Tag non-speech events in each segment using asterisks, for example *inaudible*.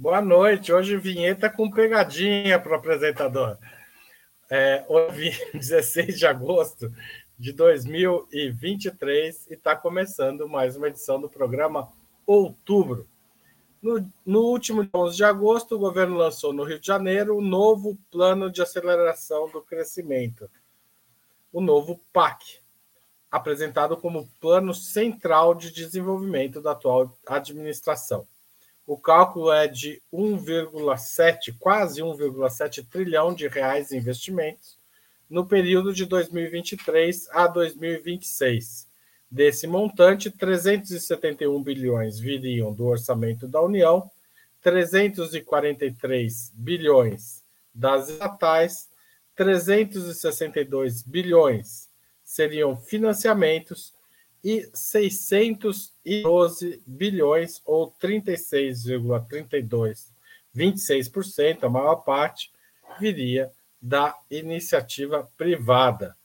Boa noite. Hoje vinheta com pegadinha para o apresentador. É, hoje, *laughs* 16 de agosto de 2023, e está começando mais uma edição do programa Outubro. No, no último 11 de agosto, o governo lançou no Rio de Janeiro o novo Plano de Aceleração do Crescimento, o novo PAC, apresentado como Plano Central de Desenvolvimento da atual administração. O cálculo é de 1,7, quase 1,7 trilhão de reais em investimentos no período de 2023 a 2026. Desse montante, 371 bilhões viriam do orçamento da União, 343 bilhões das estatais, 362 bilhões seriam financiamentos e 612 bilhões, ou 36,32, 26%, a maior parte, viria da iniciativa privada.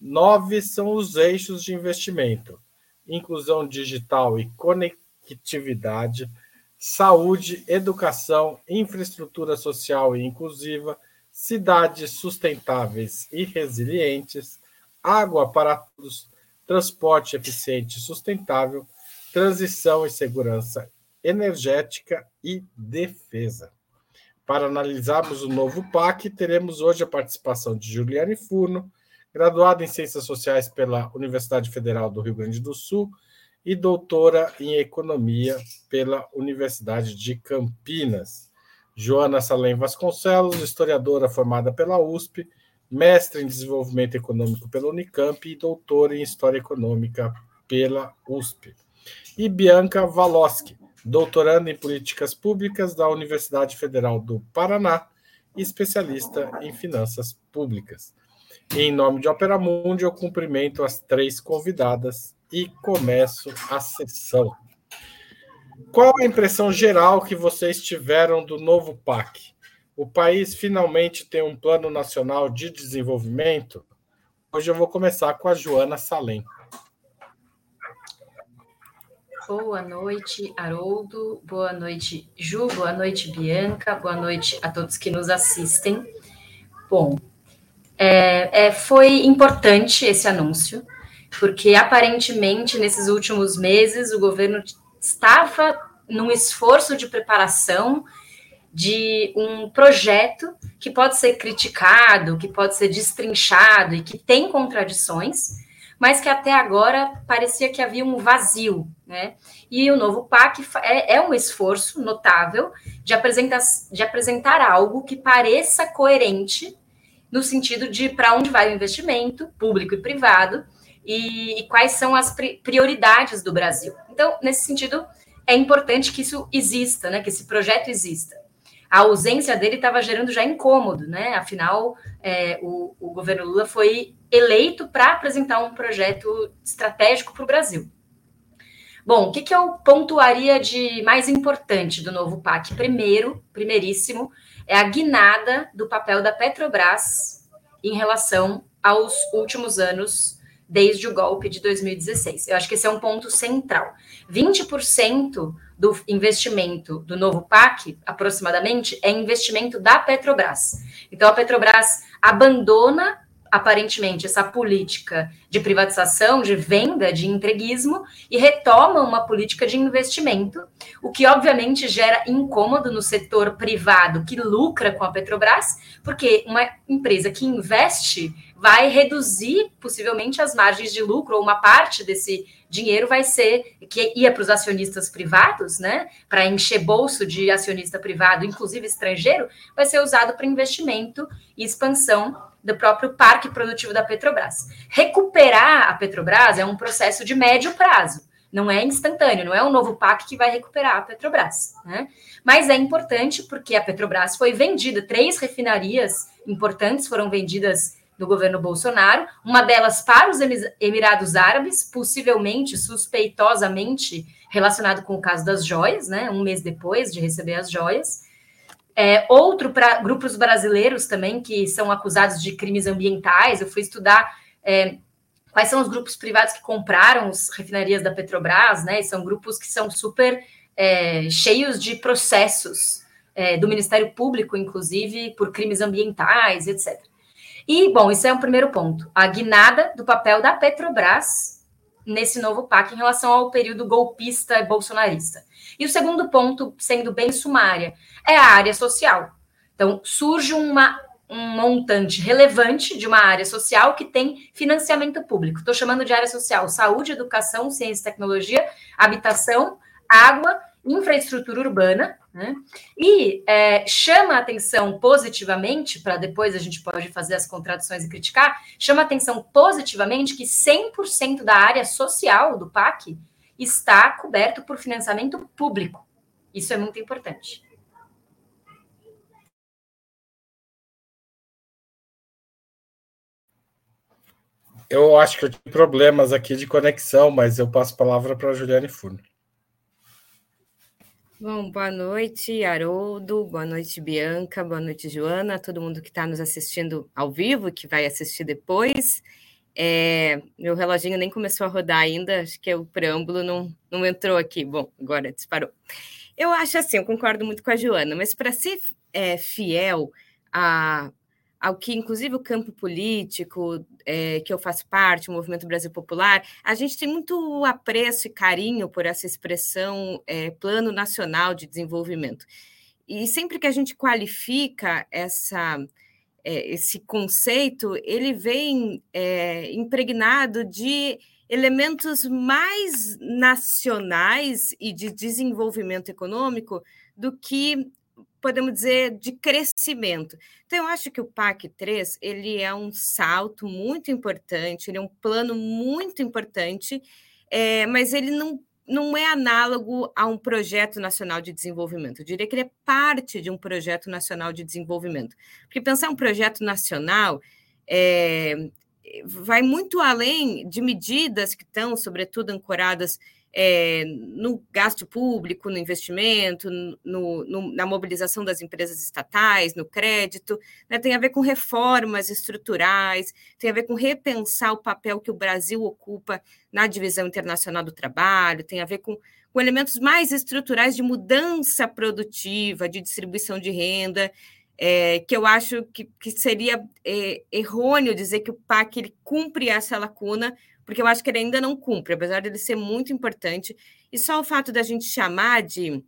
Nove são os eixos de investimento: inclusão digital e conectividade, saúde, educação, infraestrutura social e inclusiva, cidades sustentáveis e resilientes, água para todos, transporte eficiente e sustentável, transição e segurança energética e defesa. Para analisarmos o novo PAC, teremos hoje a participação de Juliane Furno, graduada em Ciências Sociais pela Universidade Federal do Rio Grande do Sul e doutora em Economia pela Universidade de Campinas. Joana Salem Vasconcelos, historiadora formada pela USP, mestre em Desenvolvimento Econômico pela Unicamp e doutora em História Econômica pela USP. E Bianca Valoski, doutoranda em Políticas Públicas da Universidade Federal do Paraná e especialista em Finanças Públicas. Em nome de Opera Mundi, eu cumprimento as três convidadas e começo a sessão. Qual a impressão geral que vocês tiveram do novo PAC? O país finalmente tem um plano nacional de desenvolvimento? Hoje eu vou começar com a Joana Salem. Boa noite, Haroldo. Boa noite, Ju. Boa noite, Bianca. Boa noite a todos que nos assistem. Bom, é, é, foi importante esse anúncio, porque aparentemente nesses últimos meses o governo estava num esforço de preparação de um projeto que pode ser criticado, que pode ser destrinchado e que tem contradições, mas que até agora parecia que havia um vazio, né? E o novo PAC é, é um esforço notável de apresentar, de apresentar algo que pareça coerente no sentido de para onde vai o investimento, público e privado, e, e quais são as prioridades do Brasil. Então, nesse sentido, é importante que isso exista, né? Que esse projeto exista a ausência dele estava gerando já incômodo, né? Afinal, é, o, o governo Lula foi eleito para apresentar um projeto estratégico para o Brasil. Bom, o que, que eu pontuaria de mais importante do novo PAC? Primeiro, primeiríssimo, é a guinada do papel da Petrobras em relação aos últimos anos, desde o golpe de 2016. Eu acho que esse é um ponto central. 20% do investimento do novo PAC, aproximadamente, é investimento da Petrobras. Então, a Petrobras abandona, aparentemente, essa política de privatização, de venda, de entreguismo, e retoma uma política de investimento, o que, obviamente, gera incômodo no setor privado que lucra com a Petrobras, porque uma empresa que investe vai reduzir, possivelmente, as margens de lucro, ou uma parte desse dinheiro vai ser que ia para os acionistas privados, né? Para encher bolso de acionista privado, inclusive estrangeiro, vai ser usado para investimento e expansão do próprio parque produtivo da Petrobras. Recuperar a Petrobras é um processo de médio prazo, não é instantâneo, não é um novo PAC que vai recuperar a Petrobras, né? Mas é importante porque a Petrobras foi vendida, três refinarias importantes foram vendidas do governo Bolsonaro, uma delas para os Emirados Árabes, possivelmente, suspeitosamente relacionado com o caso das joias, né? Um mês depois de receber as joias. É, outro para grupos brasileiros também que são acusados de crimes ambientais. Eu fui estudar é, quais são os grupos privados que compraram as refinarias da Petrobras, né? E são grupos que são super é, cheios de processos é, do Ministério Público, inclusive, por crimes ambientais, etc. E, bom, isso é um primeiro ponto. A guinada do papel da Petrobras nesse novo PAC em relação ao período golpista e bolsonarista. E o segundo ponto, sendo bem sumária, é a área social. Então, surge uma, um montante relevante de uma área social que tem financiamento público. Estou chamando de área social saúde, educação, ciência e tecnologia, habitação, água, infraestrutura urbana, né? E é, chama atenção positivamente, para depois a gente pode fazer as contradições e criticar, chama atenção positivamente que 100% da área social do PAC está coberto por financiamento público. Isso é muito importante. Eu acho que eu tive problemas aqui de conexão, mas eu passo a palavra para a Juliane Furno. Bom, boa noite, Haroldo, boa noite, Bianca, boa noite, Joana, todo mundo que está nos assistindo ao vivo, que vai assistir depois. É, meu reloginho nem começou a rodar ainda, acho que o preâmbulo não, não entrou aqui. Bom, agora disparou. Eu acho assim, eu concordo muito com a Joana, mas para ser é, fiel a, ao que, inclusive, o campo político é, que eu faço parte, o Movimento Brasil Popular, a gente tem muito apreço e carinho por essa expressão é, Plano Nacional de Desenvolvimento. E sempre que a gente qualifica essa é, esse conceito, ele vem é, impregnado de elementos mais nacionais e de desenvolvimento econômico do que podemos dizer de crescimento. Então eu acho que o PAC 3 ele é um salto muito importante, ele é um plano muito importante, é, mas ele não não é análogo a um projeto nacional de desenvolvimento. Eu diria que ele é parte de um projeto nacional de desenvolvimento. Porque pensar um projeto nacional é, vai muito além de medidas que estão, sobretudo, ancoradas é, no gasto público, no investimento, no, no, na mobilização das empresas estatais, no crédito, né? tem a ver com reformas estruturais, tem a ver com repensar o papel que o Brasil ocupa na divisão internacional do trabalho, tem a ver com, com elementos mais estruturais de mudança produtiva, de distribuição de renda, é, que eu acho que, que seria é, errôneo dizer que o PAC ele cumpre essa lacuna, porque eu acho que ele ainda não cumpre, apesar dele ser muito importante. E só o fato da gente chamar de,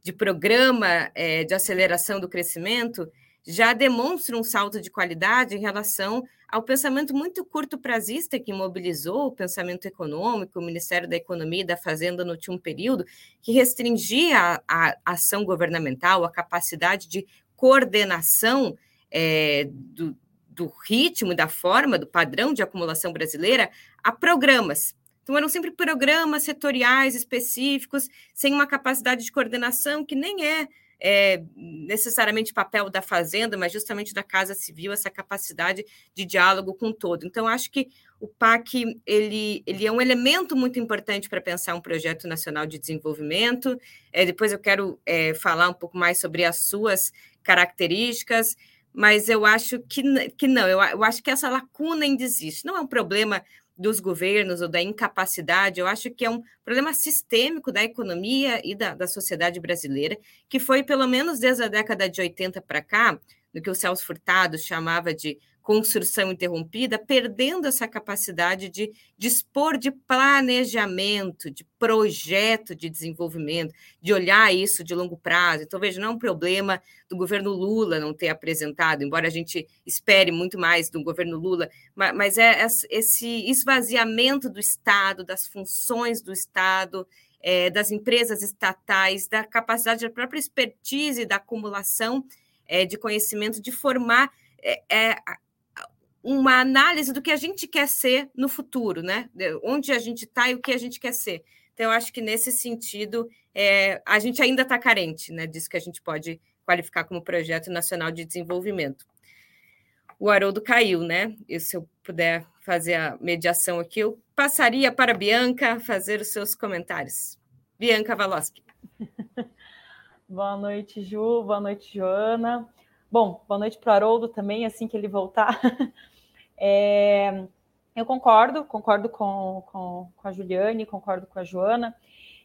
de programa é, de aceleração do crescimento já demonstra um salto de qualidade em relação ao pensamento muito curto prazista que mobilizou o pensamento econômico, o Ministério da Economia e da Fazenda no último período, que restringia a, a ação governamental, a capacidade de coordenação é, do, do ritmo, da forma, do padrão de acumulação brasileira a programas. Então, eram sempre programas setoriais específicos, sem uma capacidade de coordenação que nem é, é, necessariamente papel da Fazenda, mas justamente da Casa Civil, essa capacidade de diálogo com todo. Então, acho que o PAC ele, ele é um elemento muito importante para pensar um projeto nacional de desenvolvimento. É, depois eu quero é, falar um pouco mais sobre as suas características, mas eu acho que, que não, eu, eu acho que essa lacuna ainda existe. Não é um problema dos governos ou da incapacidade, eu acho que é um problema sistêmico da economia e da, da sociedade brasileira, que foi, pelo menos desde a década de 80 para cá, no que o Celso Furtado chamava de construção interrompida, perdendo essa capacidade de dispor de planejamento, de projeto de desenvolvimento, de olhar isso de longo prazo. Então, veja, não é um problema do governo Lula não ter apresentado, embora a gente espere muito mais do governo Lula, mas é esse esvaziamento do Estado, das funções do Estado, é, das empresas estatais, da capacidade da própria expertise, da acumulação é, de conhecimento, de formar é, é uma análise do que a gente quer ser no futuro, né? Onde a gente está e o que a gente quer ser. Então, eu acho que nesse sentido, é, a gente ainda está carente né, disso que a gente pode qualificar como projeto nacional de desenvolvimento. O Haroldo caiu, né? E se eu puder fazer a mediação aqui, eu passaria para a Bianca fazer os seus comentários. Bianca Valoski. *laughs* boa noite, Ju. Boa noite, Joana. Bom, boa noite para o Haroldo também, assim que ele voltar. *laughs* É, eu concordo, concordo com, com, com, a Juliane, concordo com a Joana.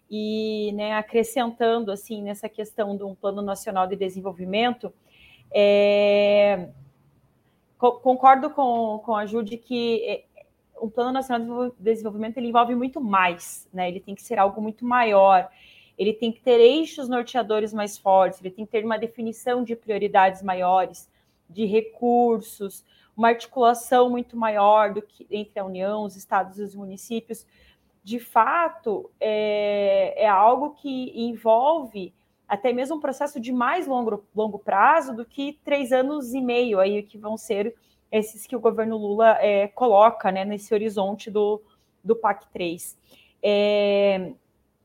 e né, acrescentando assim nessa questão de um plano nacional de desenvolvimento, é, concordo com, com a Ju de que é, o plano nacional de desenvolvimento ele envolve muito mais, né? Ele tem que ser algo muito maior. Ele tem que ter eixos norteadores mais fortes. Ele tem que ter uma definição de prioridades maiores, de recursos, uma articulação muito maior do que entre a União, os estados e os municípios. De fato, é, é algo que envolve até mesmo um processo de mais longo, longo prazo do que três anos e meio aí que vão ser esses que o governo Lula é, coloca né, nesse horizonte do, do PAC 3. É,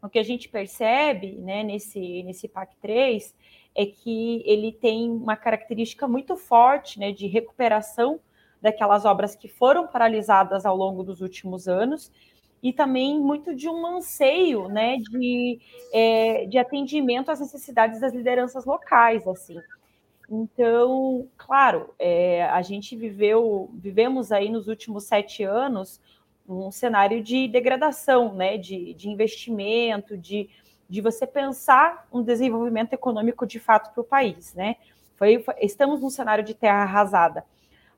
o que a gente percebe né, nesse, nesse PAC 3 é que ele tem uma característica muito forte né, de recuperação daquelas obras que foram paralisadas ao longo dos últimos anos e também muito de um anseio né, de, é, de atendimento às necessidades das lideranças locais. assim. Então, claro, é, a gente viveu, vivemos aí nos últimos sete anos um cenário de degradação, né, de, de investimento, de, de você pensar um desenvolvimento econômico de fato para o país, né? Foi, foi, estamos num cenário de terra arrasada,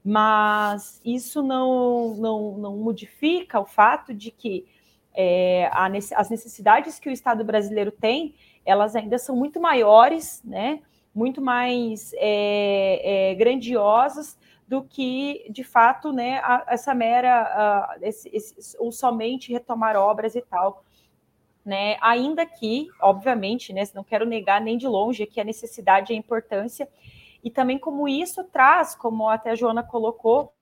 mas isso não, não, não modifica o fato de que é, a, as necessidades que o Estado brasileiro tem, elas ainda são muito maiores, né? muito mais é, é, grandiosas do que, de fato, né, a, essa mera, a, esse, esse, ou somente retomar obras e tal. Né? Ainda que, obviamente, né, não quero negar nem de longe que a necessidade e a importância, e também como isso traz, como até a Joana colocou,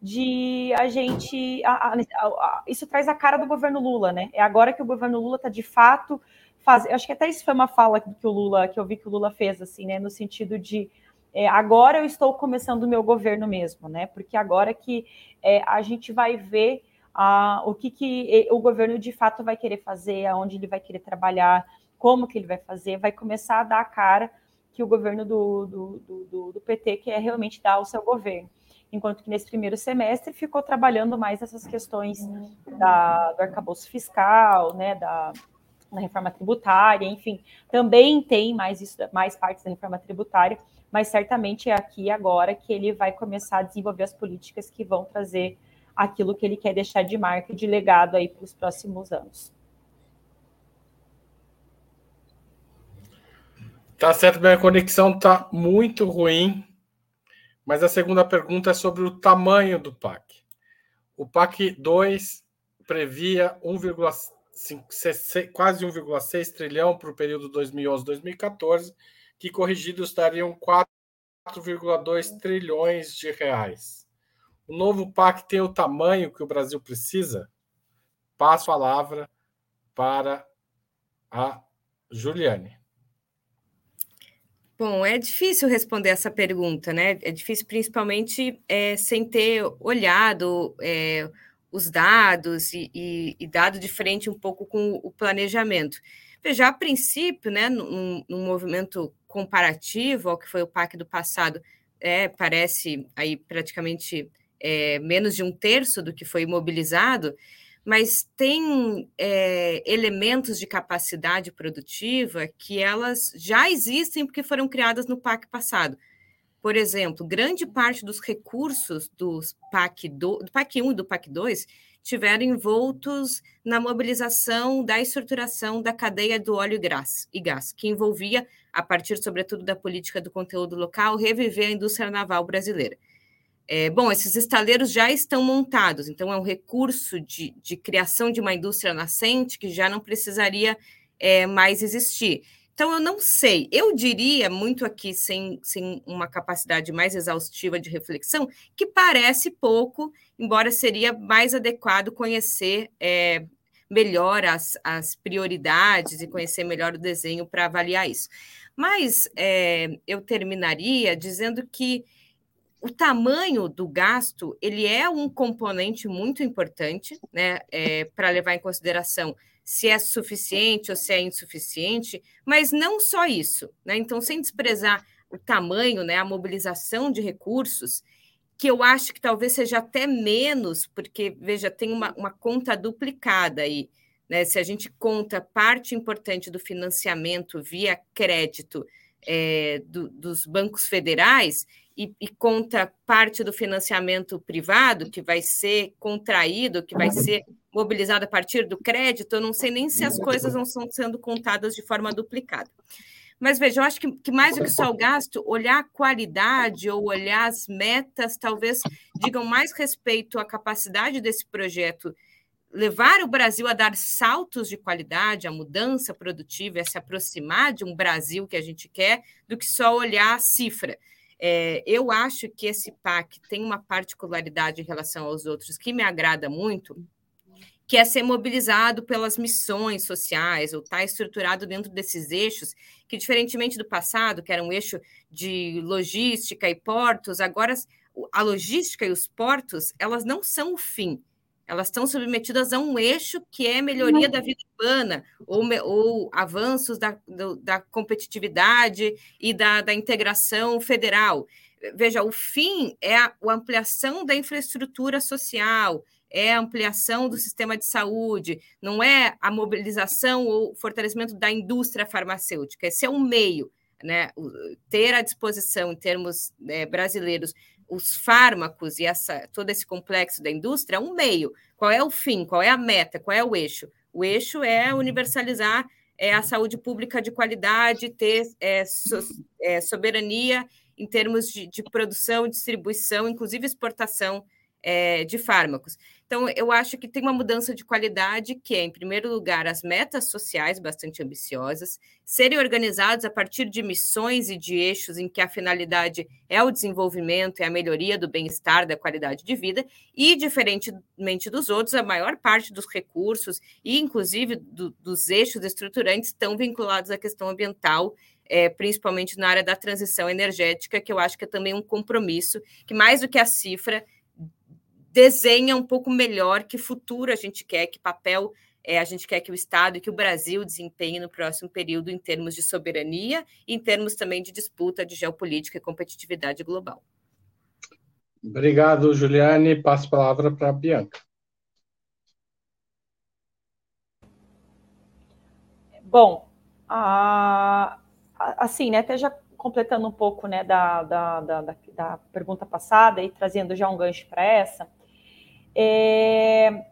de a gente. A, a, isso traz a cara do governo Lula, né? É agora que o governo Lula está de fato fazer. Acho que até isso foi uma fala que o Lula, que eu vi que o Lula fez, assim, né? No sentido de é, agora eu estou começando o meu governo mesmo, né? Porque agora que é, a gente vai ver o que, que o governo de fato vai querer fazer, aonde ele vai querer trabalhar, como que ele vai fazer, vai começar a dar a cara que o governo do, do, do, do PT quer realmente dar ao seu governo. Enquanto que nesse primeiro semestre ficou trabalhando mais essas questões da, do arcabouço fiscal, né, da, na reforma tributária, enfim, também tem mais isso, mais partes da reforma tributária, mas certamente é aqui agora que ele vai começar a desenvolver as políticas que vão trazer aquilo que ele quer deixar de marca e de legado aí para os próximos anos. Tá certo, minha conexão tá muito ruim, mas a segunda pergunta é sobre o tamanho do PAC. O PAC 2 previa 1,5 quase 1,6 trilhão para o período 2011-2014, que corrigidos dariam 4,2 trilhões de reais. O novo PAC tem o tamanho que o Brasil precisa? Passo a palavra para a Juliane. Bom, é difícil responder essa pergunta, né? É difícil, principalmente é, sem ter olhado é, os dados e, e, e, dado de frente um pouco com o planejamento. Veja, a princípio, né, num, num movimento comparativo ao que foi o PAC do passado, é, parece aí praticamente é, menos de um terço do que foi mobilizado, mas tem é, elementos de capacidade produtiva que elas já existem porque foram criadas no PAC passado. Por exemplo, grande parte dos recursos dos PAC do, do PAC 1 e do PAC 2 tiveram envoltos na mobilização da estruturação da cadeia do óleo e gás, que envolvia, a partir, sobretudo, da política do conteúdo local, reviver a indústria naval brasileira. É, bom, esses estaleiros já estão montados, então é um recurso de, de criação de uma indústria nascente que já não precisaria é, mais existir. Então, eu não sei. Eu diria, muito aqui, sem, sem uma capacidade mais exaustiva de reflexão, que parece pouco, embora seria mais adequado conhecer é, melhor as, as prioridades e conhecer melhor o desenho para avaliar isso. Mas é, eu terminaria dizendo que o tamanho do gasto ele é um componente muito importante né, é, para levar em consideração se é suficiente ou se é insuficiente, mas não só isso. Né? Então, sem desprezar o tamanho, né, a mobilização de recursos, que eu acho que talvez seja até menos, porque, veja, tem uma, uma conta duplicada aí. né, se a gente conta parte importante do financiamento via crédito é, do, dos bancos federais e, e, conta parte do financiamento privado que vai ser contraído, que vai ser mobilizado a partir do crédito, eu não sei nem se as coisas não estão sendo contadas de forma duplicada. Mas veja, eu acho que, que, mais do que só o gasto, olhar a qualidade ou olhar as metas, talvez digam mais respeito à capacidade desse projeto levar o Brasil a dar saltos de qualidade, a mudança produtiva, a se aproximar de um Brasil que a gente quer, do que só olhar a cifra. É, eu acho que esse PAC tem uma particularidade em relação aos outros que me agrada muito, que é ser mobilizado pelas missões sociais, ou estar tá estruturado dentro desses eixos, que, diferentemente do passado, que era um eixo de logística e portos, agora a logística e os portos, elas não são o fim, elas estão submetidas a um eixo que é melhoria da vida urbana, ou, ou avanços da, do, da competitividade e da, da, integração federal. Veja, o fim é a, a ampliação da infraestrutura social, é a ampliação do sistema de saúde, não é a mobilização ou fortalecimento da indústria farmacêutica. Esse é um meio, né? Ter à disposição, em termos né, brasileiros, os fármacos e essa, todo esse complexo da indústria é um meio. Qual é o fim? Qual é a meta? Qual é o eixo? O eixo é universalizar é, a saúde pública de qualidade, ter é, so, é, soberania em termos de, de produção, distribuição, inclusive exportação é, de fármacos. Então, eu acho que tem uma mudança de qualidade que é, em primeiro lugar, as metas sociais bastante ambiciosas, serem organizadas a partir de missões e de eixos em que a finalidade é o desenvolvimento e a melhoria do bem-estar, da qualidade de vida, e, diferentemente dos outros, a maior parte dos recursos e, inclusive, do, dos eixos estruturantes estão vinculados à questão ambiental é, principalmente na área da transição energética, que eu acho que é também um compromisso, que mais do que a cifra, desenha um pouco melhor que futuro a gente quer, que papel é, a gente quer que o Estado e que o Brasil desempenhe no próximo período em termos de soberania e em termos também de disputa de geopolítica e competitividade global. Obrigado, Juliane. Passo a palavra para a Bianca. Bom, assim, né, até já completando um pouco né, da, da, da, da pergunta passada e trazendo já um gancho para essa, é,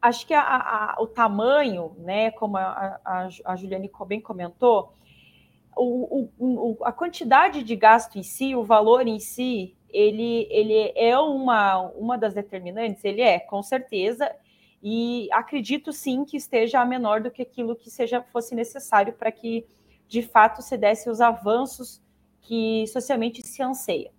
acho que a, a, o tamanho, né, como a, a, Juliane bem comentou, o, o, a quantidade de gasto em si, o valor em si, ele, ele é uma, uma das determinantes, ele é, com certeza, e acredito sim que esteja menor do que aquilo que seja fosse necessário para que de fato se desse os avanços que socialmente se anseia.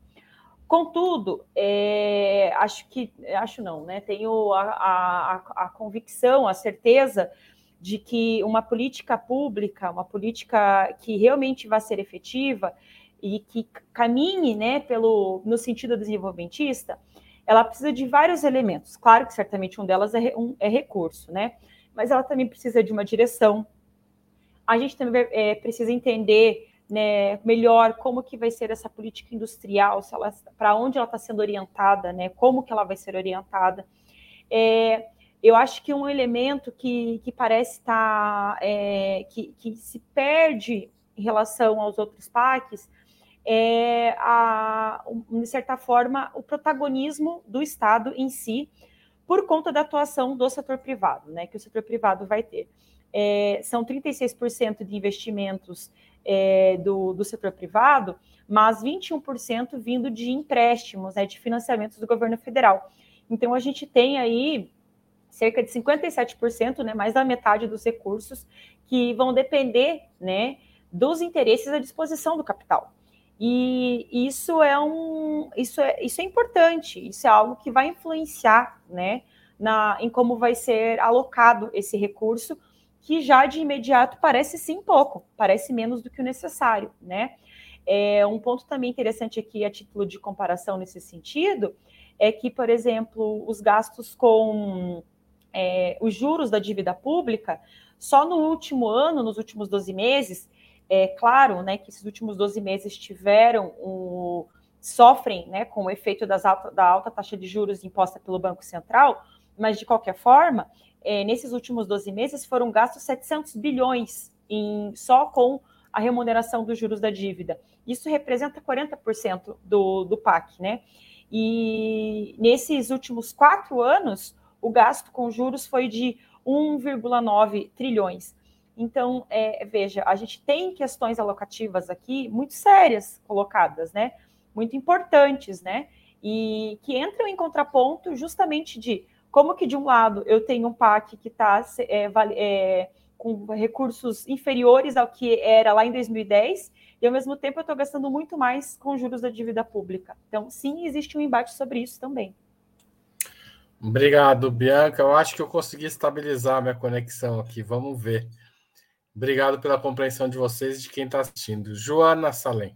Contudo, é, acho que, acho não, né? Tenho a, a, a, convicção, a certeza de que uma política pública, uma política que realmente vai ser efetiva e que caminhe, né, pelo no sentido desenvolvimentista, ela precisa de vários elementos. Claro que certamente um delas é, um, é recurso, né? Mas ela também precisa de uma direção. A gente também é, precisa entender né, melhor como que vai ser essa política industrial, se ela para onde ela está sendo orientada, né, como que ela vai ser orientada. É, eu acho que um elemento que, que parece estar tá, é, que, que se perde em relação aos outros PACs é, a, de certa forma, o protagonismo do Estado em si, por conta da atuação do setor privado, né, que o setor privado vai ter. É, são 36% de investimentos é, do, do setor privado, mas 21% vindo de empréstimos, né, de financiamentos do governo federal. Então, a gente tem aí cerca de 57%, né, mais da metade dos recursos, que vão depender né, dos interesses à disposição do capital. E isso é um isso é, isso é importante, isso é algo que vai influenciar né, na, em como vai ser alocado esse recurso que já de imediato parece sim pouco, parece menos do que o necessário, né? É, um ponto também interessante aqui, a título de comparação nesse sentido, é que, por exemplo, os gastos com é, os juros da dívida pública, só no último ano, nos últimos 12 meses, é claro né, que esses últimos 12 meses tiveram o, sofrem né, com o efeito das alta, da alta taxa de juros imposta pelo Banco Central, mas de qualquer forma, é, nesses últimos 12 meses foram gastos 700 bilhões em, só com a remuneração dos juros da dívida. Isso representa 40% do, do PAC, né? E nesses últimos quatro anos, o gasto com juros foi de 1,9 trilhões. Então, é, veja, a gente tem questões alocativas aqui muito sérias colocadas, né? Muito importantes, né? E que entram em contraponto justamente de como que, de um lado, eu tenho um PAC que está é, é, com recursos inferiores ao que era lá em 2010, e ao mesmo tempo eu estou gastando muito mais com juros da dívida pública. Então, sim, existe um embate sobre isso também. Obrigado, Bianca. Eu acho que eu consegui estabilizar minha conexão aqui. Vamos ver. Obrigado pela compreensão de vocês e de quem está assistindo. Joana Salem.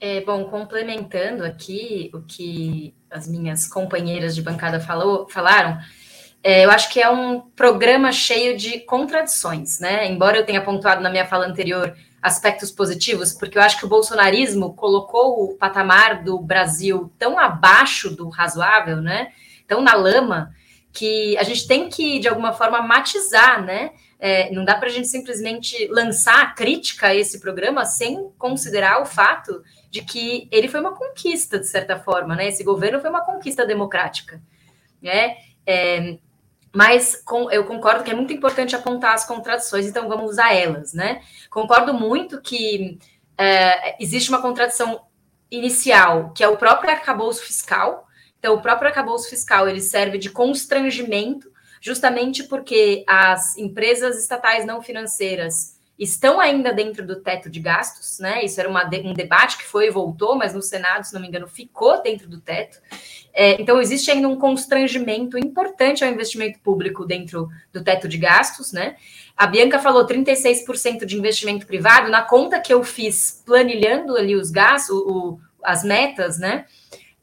É, bom, complementando aqui o que as minhas companheiras de bancada falou, falaram, é, eu acho que é um programa cheio de contradições, né? Embora eu tenha pontuado na minha fala anterior aspectos positivos, porque eu acho que o bolsonarismo colocou o patamar do Brasil tão abaixo do razoável, né? Tão na lama, que a gente tem que, de alguma forma, matizar, né? É, não dá para a gente simplesmente lançar crítica a esse programa sem considerar o fato de que ele foi uma conquista, de certa forma, né? Esse governo foi uma conquista democrática, né? É, mas com, eu concordo que é muito importante apontar as contradições, então vamos usar elas, né? Concordo muito que é, existe uma contradição inicial, que é o próprio arcabouço fiscal. Então, o próprio arcabouço fiscal ele serve de constrangimento, justamente porque as empresas estatais não financeiras estão ainda dentro do teto de gastos, né? Isso era uma, um debate que foi e voltou, mas no Senado, se não me engano, ficou dentro do teto. É, então, existe ainda um constrangimento importante ao investimento público dentro do teto de gastos, né? A Bianca falou 36% de investimento privado. Na conta que eu fiz, planilhando ali os gastos, o, as metas, né?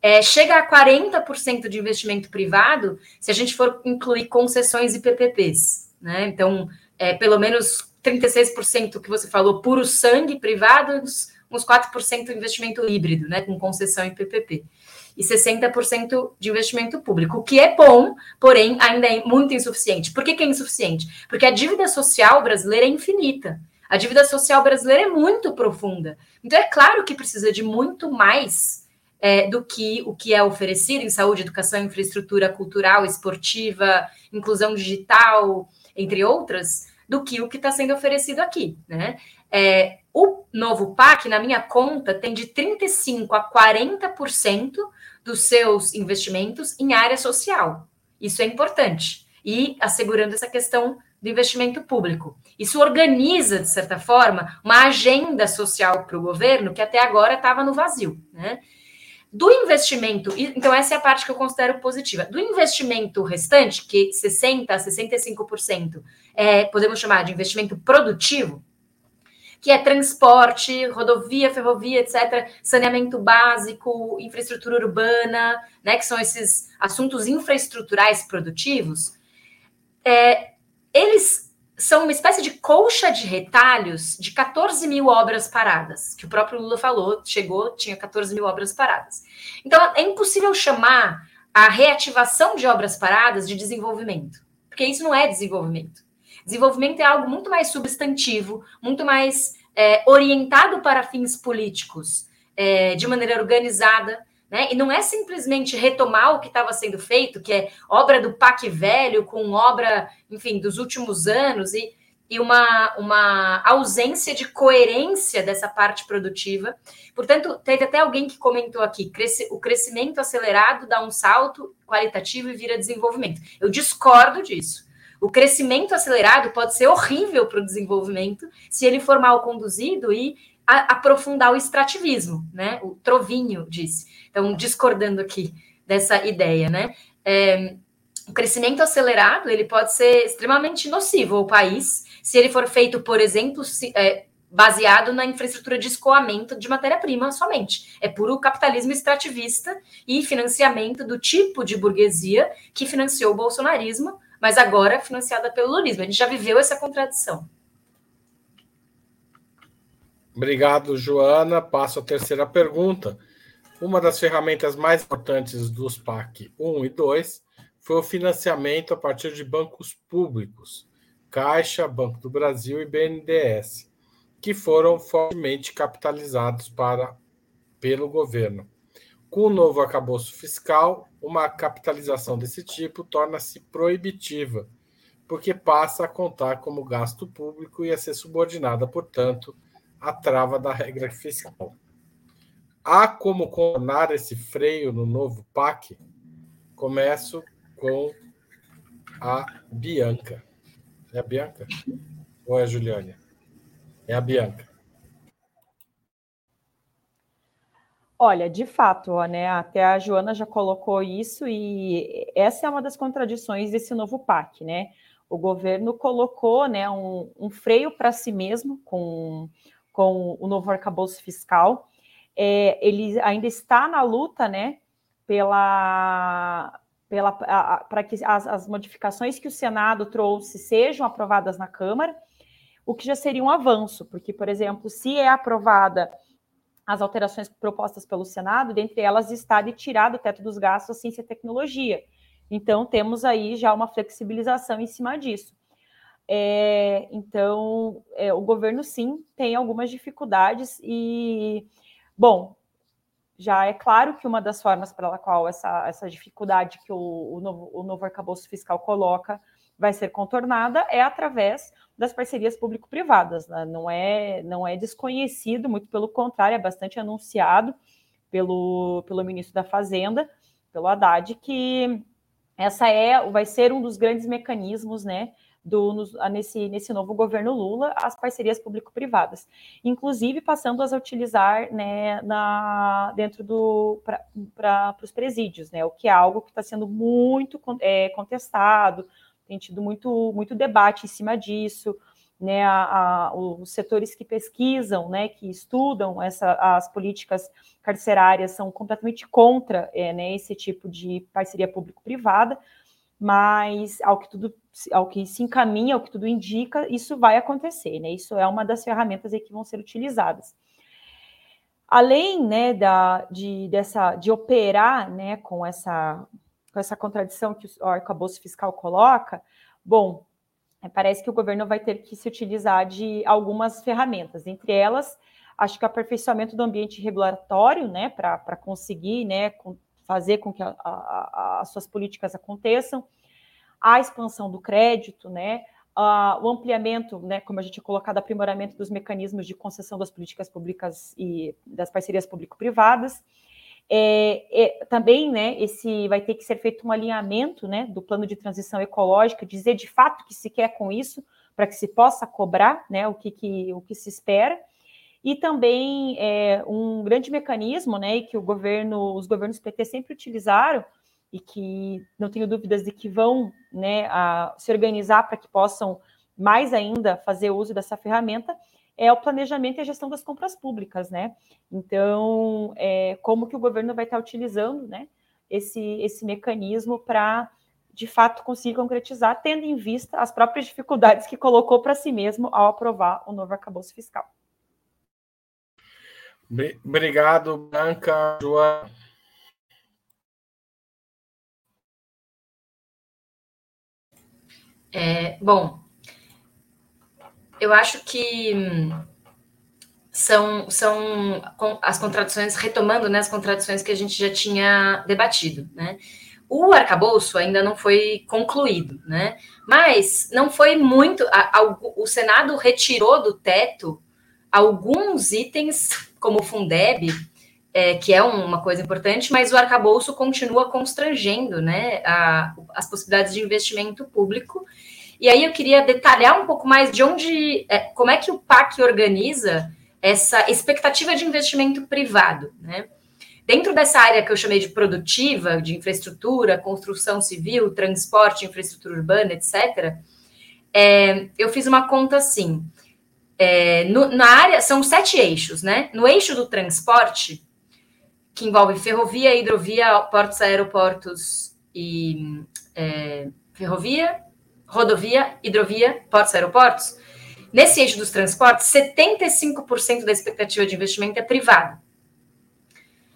É, chega a 40% de investimento privado se a gente for incluir concessões e PPPs, né? Então, é, pelo menos 36% que você falou puro sangue privado, uns, uns 4% investimento híbrido, né? Com concessão e PPP e 60% de investimento público, o que é bom, porém ainda é muito insuficiente. Por que, que é insuficiente? Porque a dívida social brasileira é infinita. A dívida social brasileira é muito profunda. Então, é claro que precisa de muito mais é, do que o que é oferecido em saúde, educação, infraestrutura cultural, esportiva, inclusão digital, entre outras, do que o que está sendo oferecido aqui. Né? É, o novo PAC, na minha conta, tem de 35% a 40% dos seus investimentos em área social. Isso é importante. E assegurando essa questão do investimento público. Isso organiza, de certa forma, uma agenda social para o governo que até agora estava no vazio. Né? Do investimento, então essa é a parte que eu considero positiva. Do investimento restante, que 60% a 65% é, podemos chamar de investimento produtivo, que é transporte, rodovia, ferrovia, etc., saneamento básico, infraestrutura urbana, né, que são esses assuntos infraestruturais produtivos, é, eles são uma espécie de colcha de retalhos de 14 mil obras paradas, que o próprio Lula falou, chegou, tinha 14 mil obras paradas. Então, é impossível chamar a reativação de obras paradas de desenvolvimento, porque isso não é desenvolvimento. Desenvolvimento é algo muito mais substantivo, muito mais é, orientado para fins políticos, é, de maneira organizada, né? E não é simplesmente retomar o que estava sendo feito, que é obra do PAC velho, com obra, enfim, dos últimos anos, e, e uma, uma ausência de coerência dessa parte produtiva. Portanto, teve até alguém que comentou aqui: cresce, o crescimento acelerado dá um salto qualitativo e vira desenvolvimento. Eu discordo disso. O crescimento acelerado pode ser horrível para o desenvolvimento se ele for mal conduzido e a, aprofundar o extrativismo, né? O Trovinho disse. Então, discordando aqui dessa ideia, né? É, o crescimento acelerado ele pode ser extremamente nocivo ao país se ele for feito, por exemplo, se, é, baseado na infraestrutura de escoamento de matéria-prima somente. É puro capitalismo extrativista e financiamento do tipo de burguesia que financiou o bolsonarismo mas agora financiada pelo lulismo. A gente já viveu essa contradição. Obrigado, Joana. Passo a terceira pergunta. Uma das ferramentas mais importantes dos PAC 1 e 2 foi o financiamento a partir de bancos públicos, Caixa, Banco do Brasil e BNDES, que foram fortemente capitalizados para, pelo governo. Com o novo acabouço fiscal, uma capitalização desse tipo torna-se proibitiva, porque passa a contar como gasto público e a ser subordinada, portanto, à trava da regra fiscal. Há como contornar esse freio no novo PAC? Começo com a Bianca. É a Bianca? Ou é a Juliane? É a Bianca. Olha, de fato, né, até a Joana já colocou isso, e essa é uma das contradições desse novo PAC, né? O governo colocou né, um, um freio para si mesmo com, com o novo arcabouço fiscal. É, ele ainda está na luta né, pela, para que as, as, modificações que o Senado trouxe sejam aprovadas na Câmara, o que já seria um avanço, porque, por exemplo, se é aprovada as alterações propostas pelo Senado, dentre elas está de tirar do teto dos gastos a ciência e tecnologia. Então, temos aí já uma flexibilização em cima disso. É, então, é, o governo, sim, tem algumas dificuldades e, bom, já é claro que uma das formas pela qual essa, essa dificuldade que o, o, novo, o novo arcabouço fiscal coloca vai ser contornada é através das parcerias público-privadas. Né? Não, é, não é desconhecido, muito pelo contrário, é bastante anunciado pelo, pelo ministro da Fazenda, pelo Haddad, que essa é, vai ser um dos grandes mecanismos, né, do, nesse, nesse novo governo Lula as parcerias público-privadas, inclusive passando as a utilizar né, na, dentro do para os presídios, né, o que é algo que está sendo muito é, contestado, tem tido muito, muito debate em cima disso. Né, a, a, os setores que pesquisam, né, que estudam essa, as políticas carcerárias são completamente contra é, né, esse tipo de parceria público-privada, mas ao que tudo ao que se encaminha, ao que tudo indica, isso vai acontecer, né? Isso é uma das ferramentas que vão ser utilizadas. Além, né, da, de, dessa, de operar, né, com essa, com essa contradição que o arcabouço fiscal coloca, bom, parece que o governo vai ter que se utilizar de algumas ferramentas, entre elas, acho que o aperfeiçoamento do ambiente regulatório, né, para conseguir, né, fazer com que a, a, as suas políticas aconteçam, a expansão do crédito, né, uh, o ampliamento, né, como a gente tinha colocado, aprimoramento dos mecanismos de concessão das políticas públicas e das parcerias público-privadas. É, é, também, né, esse vai ter que ser feito um alinhamento, né, do plano de transição ecológica, dizer de fato o que se quer com isso, para que se possa cobrar, né, o que, que o que se espera e também é, um grande mecanismo, né, que o governo, os governos PT sempre utilizaram e que não tenho dúvidas de que vão, né, a, se organizar para que possam mais ainda fazer uso dessa ferramenta, é o planejamento e a gestão das compras públicas, né? Então, é, como que o governo vai estar utilizando, né, esse, esse mecanismo para, de fato, conseguir concretizar, tendo em vista as próprias dificuldades que colocou para si mesmo ao aprovar o novo arcabouço fiscal. Obrigado, Branca, João. É, bom, eu acho que são, são as contradições, retomando né, as contradições que a gente já tinha debatido, né? O arcabouço ainda não foi concluído, né? Mas não foi muito. A, a, o Senado retirou do teto alguns itens como o Fundeb, é, que é uma coisa importante, mas o arcabouço continua constrangendo né, a, as possibilidades de investimento público. E aí eu queria detalhar um pouco mais de onde, é, como é que o PAC organiza essa expectativa de investimento privado, né? Dentro dessa área que eu chamei de produtiva, de infraestrutura, construção civil, transporte, infraestrutura urbana, etc., é, eu fiz uma conta assim: é, no, na área, são sete eixos, né? No eixo do transporte, que envolve ferrovia, hidrovia, portos, aeroportos e é, ferrovia, rodovia, hidrovia, portos, aeroportos. Nesse eixo dos transportes, 75% da expectativa de investimento é privada.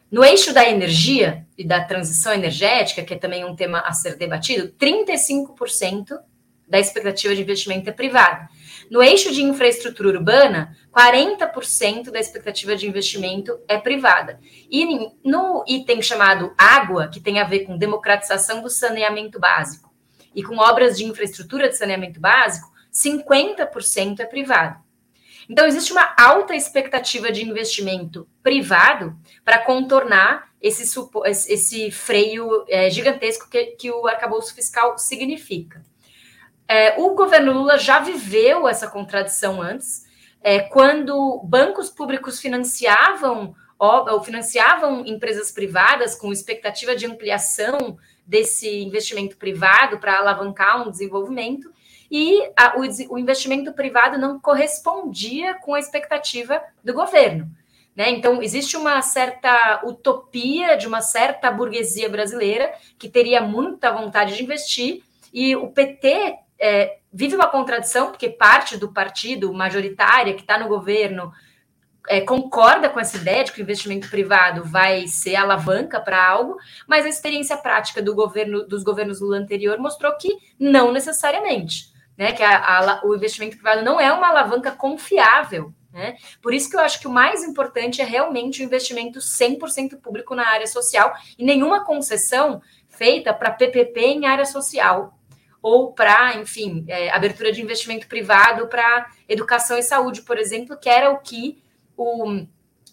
No eixo da energia, e da transição energética, que é também um tema a ser debatido, 35% da expectativa de investimento é privada. No eixo de infraestrutura urbana, 40% da expectativa de investimento é privada. E no item chamado água, que tem a ver com democratização do saneamento básico e com obras de infraestrutura de saneamento básico, 50% é privado. Então, existe uma alta expectativa de investimento privado para contornar esse, esse freio é, gigantesco que, que o arcabouço fiscal significa. É, o governo Lula já viveu essa contradição antes, é, quando bancos públicos financiavam ou financiavam empresas privadas com expectativa de ampliação desse investimento privado para alavancar um desenvolvimento, e a, o, o investimento privado não correspondia com a expectativa do governo. Né? Então, existe uma certa utopia de uma certa burguesia brasileira que teria muita vontade de investir, e o PT é, vive uma contradição, porque parte do partido majoritária que está no governo é, concorda com essa ideia de que o investimento privado vai ser alavanca para algo, mas a experiência prática do governo dos governos Lula anterior mostrou que não necessariamente, né? Que a, a, o investimento privado não é uma alavanca confiável. Né? Por isso que eu acho que o mais importante é realmente o investimento 100% público na área social e nenhuma concessão feita para PPP em área social ou para, enfim, é, abertura de investimento privado para educação e saúde, por exemplo, que era o que o,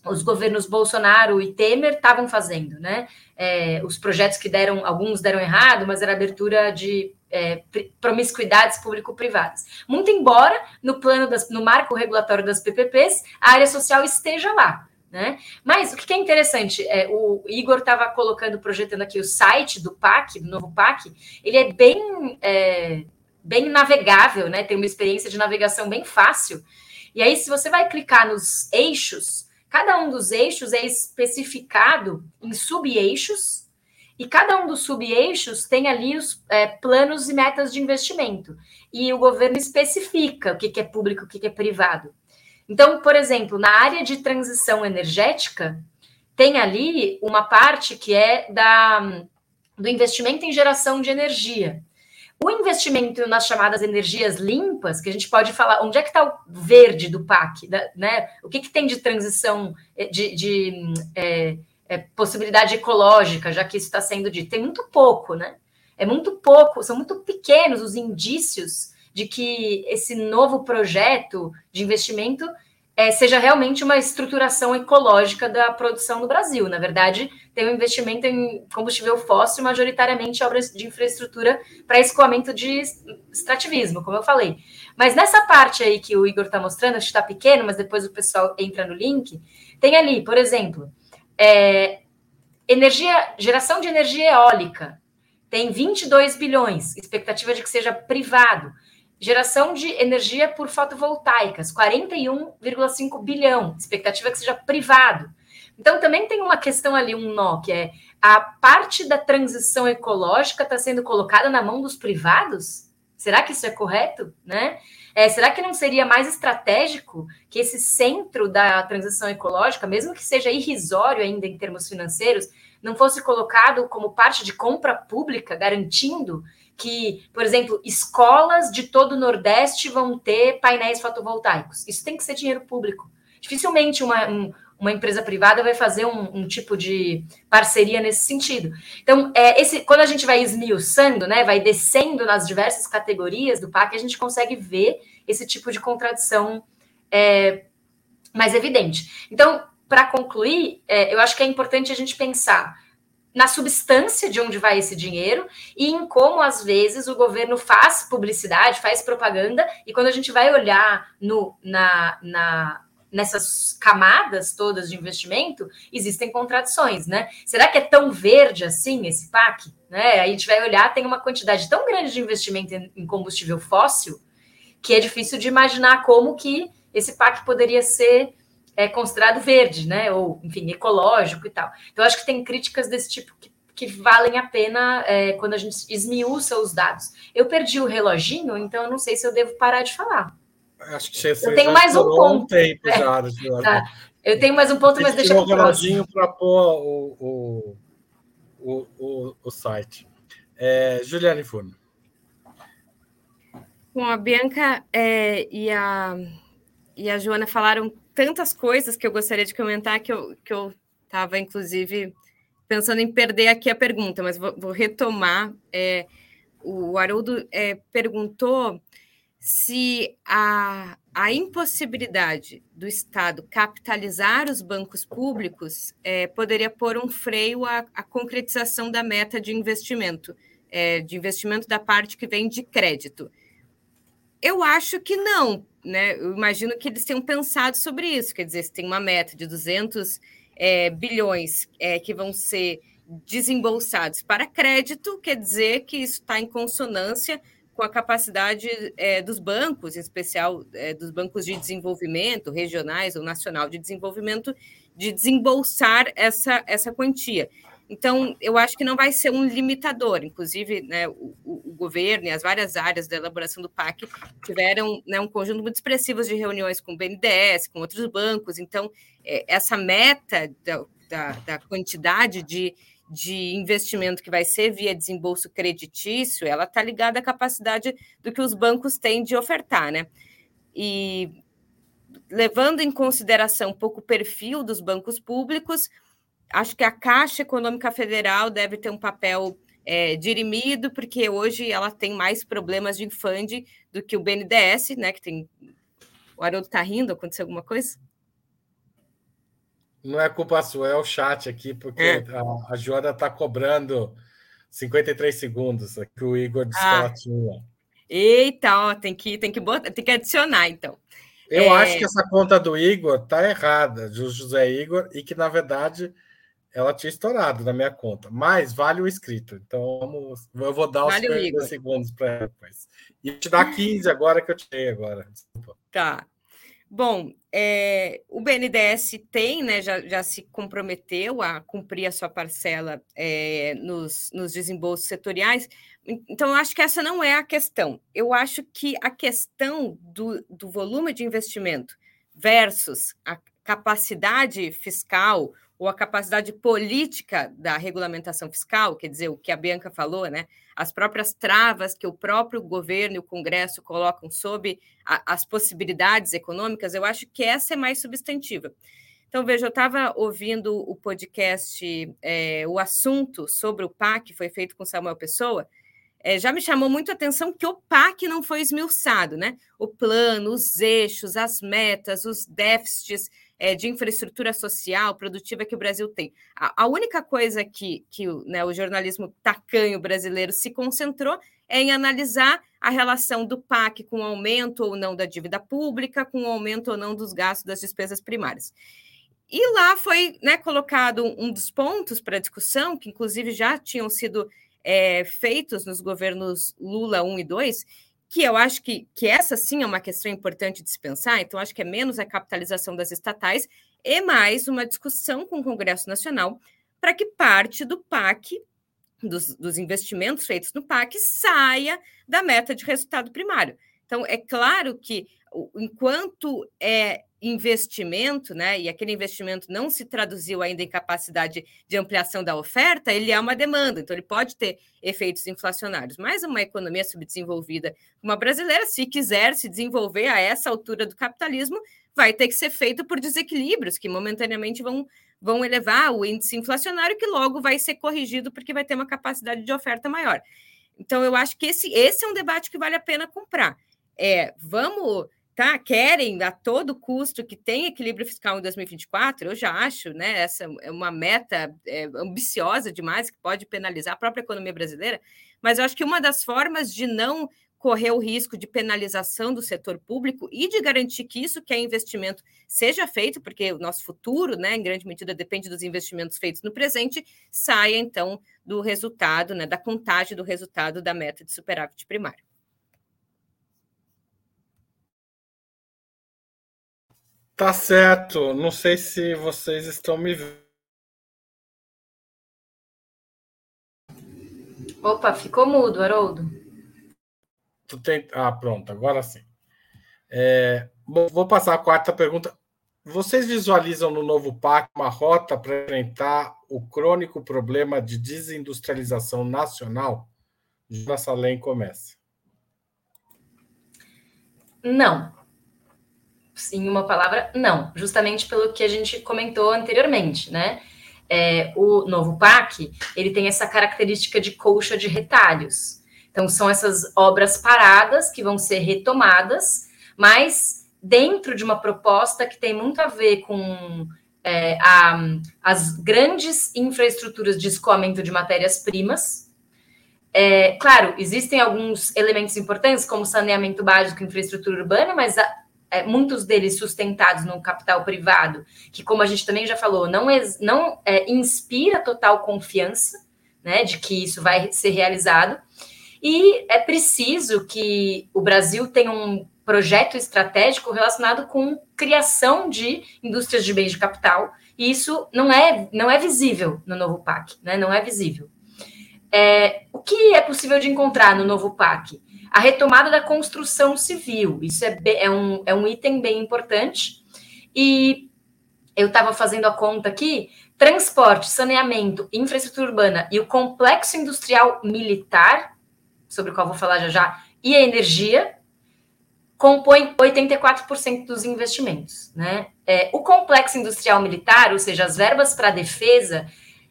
os governos Bolsonaro e Temer estavam fazendo, né? É, os projetos que deram, alguns deram errado, mas era abertura de é, promiscuidades público-privadas. Muito embora no plano das, no marco regulatório das PPPs a área social esteja lá. Né? Mas o que é interessante, é, o Igor estava colocando, projetando aqui o site do PAC, do novo PAC, ele é bem, é, bem navegável, né? Tem uma experiência de navegação bem fácil. E aí, se você vai clicar nos eixos, cada um dos eixos é especificado em sub-eixos, e cada um dos sub-eixos tem ali os é, planos e metas de investimento. E o governo especifica o que, que é público, o que, que é privado. Então, por exemplo, na área de transição energética, tem ali uma parte que é da, do investimento em geração de energia. O investimento nas chamadas energias limpas, que a gente pode falar, onde é que está o verde do PAC? Né? O que, que tem de transição, eh, de, de é, é, possibilidade ecológica, já que isso está sendo dito? Tem muito pouco, né? É muito pouco, são muito pequenos os indícios de que esse novo projeto de investimento é, seja realmente uma estruturação ecológica da produção no Brasil. Na verdade, tem um investimento em combustível fóssil, majoritariamente obras de infraestrutura para escoamento de extrativismo, como eu falei. Mas nessa parte aí que o Igor está mostrando, acho que está pequeno, mas depois o pessoal entra no link, tem ali, por exemplo, é, energia, geração de energia eólica, tem 22 bilhões, expectativa de que seja privado. Geração de energia por fotovoltaicas, 41,5 bilhão. Expectativa que seja privado. Então, também tem uma questão ali, um nó, que é a parte da transição ecológica está sendo colocada na mão dos privados? Será que isso é correto? Né? É, será que não seria mais estratégico que esse centro da transição ecológica, mesmo que seja irrisório ainda em termos financeiros, não fosse colocado como parte de compra pública, garantindo que, por exemplo, escolas de todo o Nordeste vão ter painéis fotovoltaicos. Isso tem que ser dinheiro público. Dificilmente uma, um, uma empresa privada vai fazer um, um, tipo de parceria nesse sentido. Então, é, esse, quando a gente vai esmiuçando, né, vai descendo nas diversas categorias do PAC, a gente consegue ver esse tipo de contradição é, mais evidente. Então, para concluir, é, eu acho que é importante a gente pensar na substância de onde vai esse dinheiro e em como, às vezes, o governo faz publicidade, faz propaganda, e quando a gente vai olhar no, na, na, nessas camadas todas de investimento, existem contradições, né? Será que é tão verde assim esse PAC? Né? A gente vai olhar, tem uma quantidade tão grande de investimento em combustível fóssil que é difícil de imaginar como que esse PAC poderia ser é considerado verde, né? Ou, enfim, ecológico e tal. Então, acho que tem críticas desse tipo que, que valem a pena é, quando a gente esmiuça os dados. Eu perdi o reloginho, então eu não sei se eu devo parar de falar. Acho que você eu tenho mais um ponto. Um tempo é. já, tá. Eu tenho mais um ponto, mas deixa eu o reloginho para pôr o, o, o, o, o site. É, Juliane Furno. Bom, a Bianca é, e, a, e a Joana falaram tantas coisas que eu gostaria de comentar que eu que eu estava, inclusive, pensando em perder aqui a pergunta, mas vou, vou retomar. É, o Haroldo é, perguntou se a, a impossibilidade do Estado capitalizar os bancos públicos é, poderia pôr um freio à, à, concretização da meta de investimento, é, de investimento da parte que vem de crédito. Eu acho que não, né? Eu imagino que eles tenham pensado sobre isso, quer dizer, se tem uma meta de 200 é, bilhões é, que vão ser desembolsados para crédito, quer dizer que isso está em consonância com a capacidade é, dos bancos, em especial é, dos bancos de desenvolvimento, regionais ou nacional de desenvolvimento, de desembolsar essa, essa quantia. Então, eu acho que não vai ser um limitador. Inclusive, né, o, o, governo e as várias áreas da elaboração do PAC tiveram né, um conjunto muito expressivo de reuniões com o BNDES, com outros bancos. Então, é, essa meta da, da, da quantidade de de investimento que vai ser via desembolso creditício, ela está ligada à capacidade do que os bancos têm de ofertar, né? E levando em consideração um pouco o perfil dos bancos públicos, acho que a Caixa Econômica Federal deve ter um papel é, dirimido, porque hoje ela tem mais problemas de infande do que o BNDES, né? Que tem. O Haroldo está rindo, aconteceu alguma coisa? Não é culpa sua, é o chat aqui, porque é. a, a Joana está cobrando 53 segundos, que o Igor disse ah. que ela tinha. Eita, ó, tem que, tem que, botar, tem que adicionar, então. Eu é... acho que essa conta do Igor tá errada, do José Igor, e que, na verdade, ela tinha estourado na minha conta. Mas vale o escrito. Então, vamos, eu vou dar os vale 50 segundos para depois. E te dar 15 agora que eu tirei agora. Desculpa. Tá. Bom, é, o BNDES tem, né, já, já se comprometeu a cumprir a sua parcela é, nos, nos desembolsos setoriais, então eu acho que essa não é a questão. Eu acho que a questão do, do volume de investimento versus a capacidade fiscal ou a capacidade política da regulamentação fiscal, quer dizer, o que a Bianca falou, né? As próprias travas que o próprio governo e o Congresso colocam sobre a, as possibilidades econômicas, eu acho que essa é mais substantiva. Então, veja, eu estava ouvindo o podcast, é, o assunto sobre o PAC, foi feito com Samuel Pessoa, é, já me chamou muito a atenção que o PAC não foi esmiuçado, né? O plano, os eixos, as metas, os déficits é, de infraestrutura social, produtiva que o Brasil tem. A, a única coisa que, que né, o jornalismo tacanho brasileiro se concentrou é em analisar a relação do PAC com o aumento ou não da dívida pública, com o aumento ou não dos gastos das despesas primárias. E lá foi né, colocado um dos pontos para discussão, que inclusive já tinham sido é, feitos nos governos Lula 1 e 2, que eu acho que, que essa sim é uma questão importante de se pensar, então acho que é menos a capitalização das estatais e mais uma discussão com o Congresso Nacional para que parte do PAC, dos, dos investimentos feitos no PAC, saia da meta de resultado primário. Então, é claro que enquanto é investimento, né, e aquele investimento não se traduziu ainda em capacidade de ampliação da oferta, ele é uma demanda, então ele pode ter efeitos inflacionários. Mas uma economia subdesenvolvida como a brasileira, se quiser se desenvolver a essa altura do capitalismo, vai ter que ser feito por desequilíbrios que momentaneamente vão, vão elevar o índice inflacionário, que logo vai ser corrigido porque vai ter uma capacidade de oferta maior. Então, eu acho que esse, esse é um debate que vale a pena comprar. É, vamos tá, querem a todo custo que tem equilíbrio fiscal em 2024, eu já acho, né? Essa é uma meta é, ambiciosa demais que pode penalizar a própria economia brasileira, mas eu acho que uma das formas de não correr o risco de penalização do setor público e de garantir que isso que é investimento seja feito, porque o nosso futuro, né, em grande medida, depende dos investimentos feitos no presente, saia então do resultado, né, da contagem do resultado da meta de superávit primário. Tá certo. Não sei se vocês estão me vendo. Opa, ficou mudo, Haroldo. Tu tem... Ah, pronto, agora sim. É... Bom, vou passar a quarta pergunta. vocês visualizam no novo PAC uma rota para enfrentar o crônico problema de desindustrialização nacional? Jonas Salem começa. Não. Em uma palavra, não. Justamente pelo que a gente comentou anteriormente, né? É, o novo PAC, ele tem essa característica de colcha de retalhos. Então, são essas obras paradas que vão ser retomadas, mas dentro de uma proposta que tem muito a ver com é, a, as grandes infraestruturas de escoamento de matérias-primas. É, claro, existem alguns elementos importantes, como saneamento básico infraestrutura urbana, mas a, é, muitos deles sustentados no capital privado, que, como a gente também já falou, não, não é, inspira total confiança né, de que isso vai ser realizado. E é preciso que o Brasil tenha um projeto estratégico relacionado com criação de indústrias de bens de capital, e isso não é, não é visível no novo PAC, né? não é visível. É, o que é possível de encontrar no novo PAC? A retomada da construção civil, isso é, é, um, é um item bem importante, e eu estava fazendo a conta aqui, transporte, saneamento, infraestrutura urbana e o complexo industrial militar, sobre o qual vou falar já já, e a energia, compõe 84% dos investimentos. Né? É, o complexo industrial militar, ou seja, as verbas para a defesa,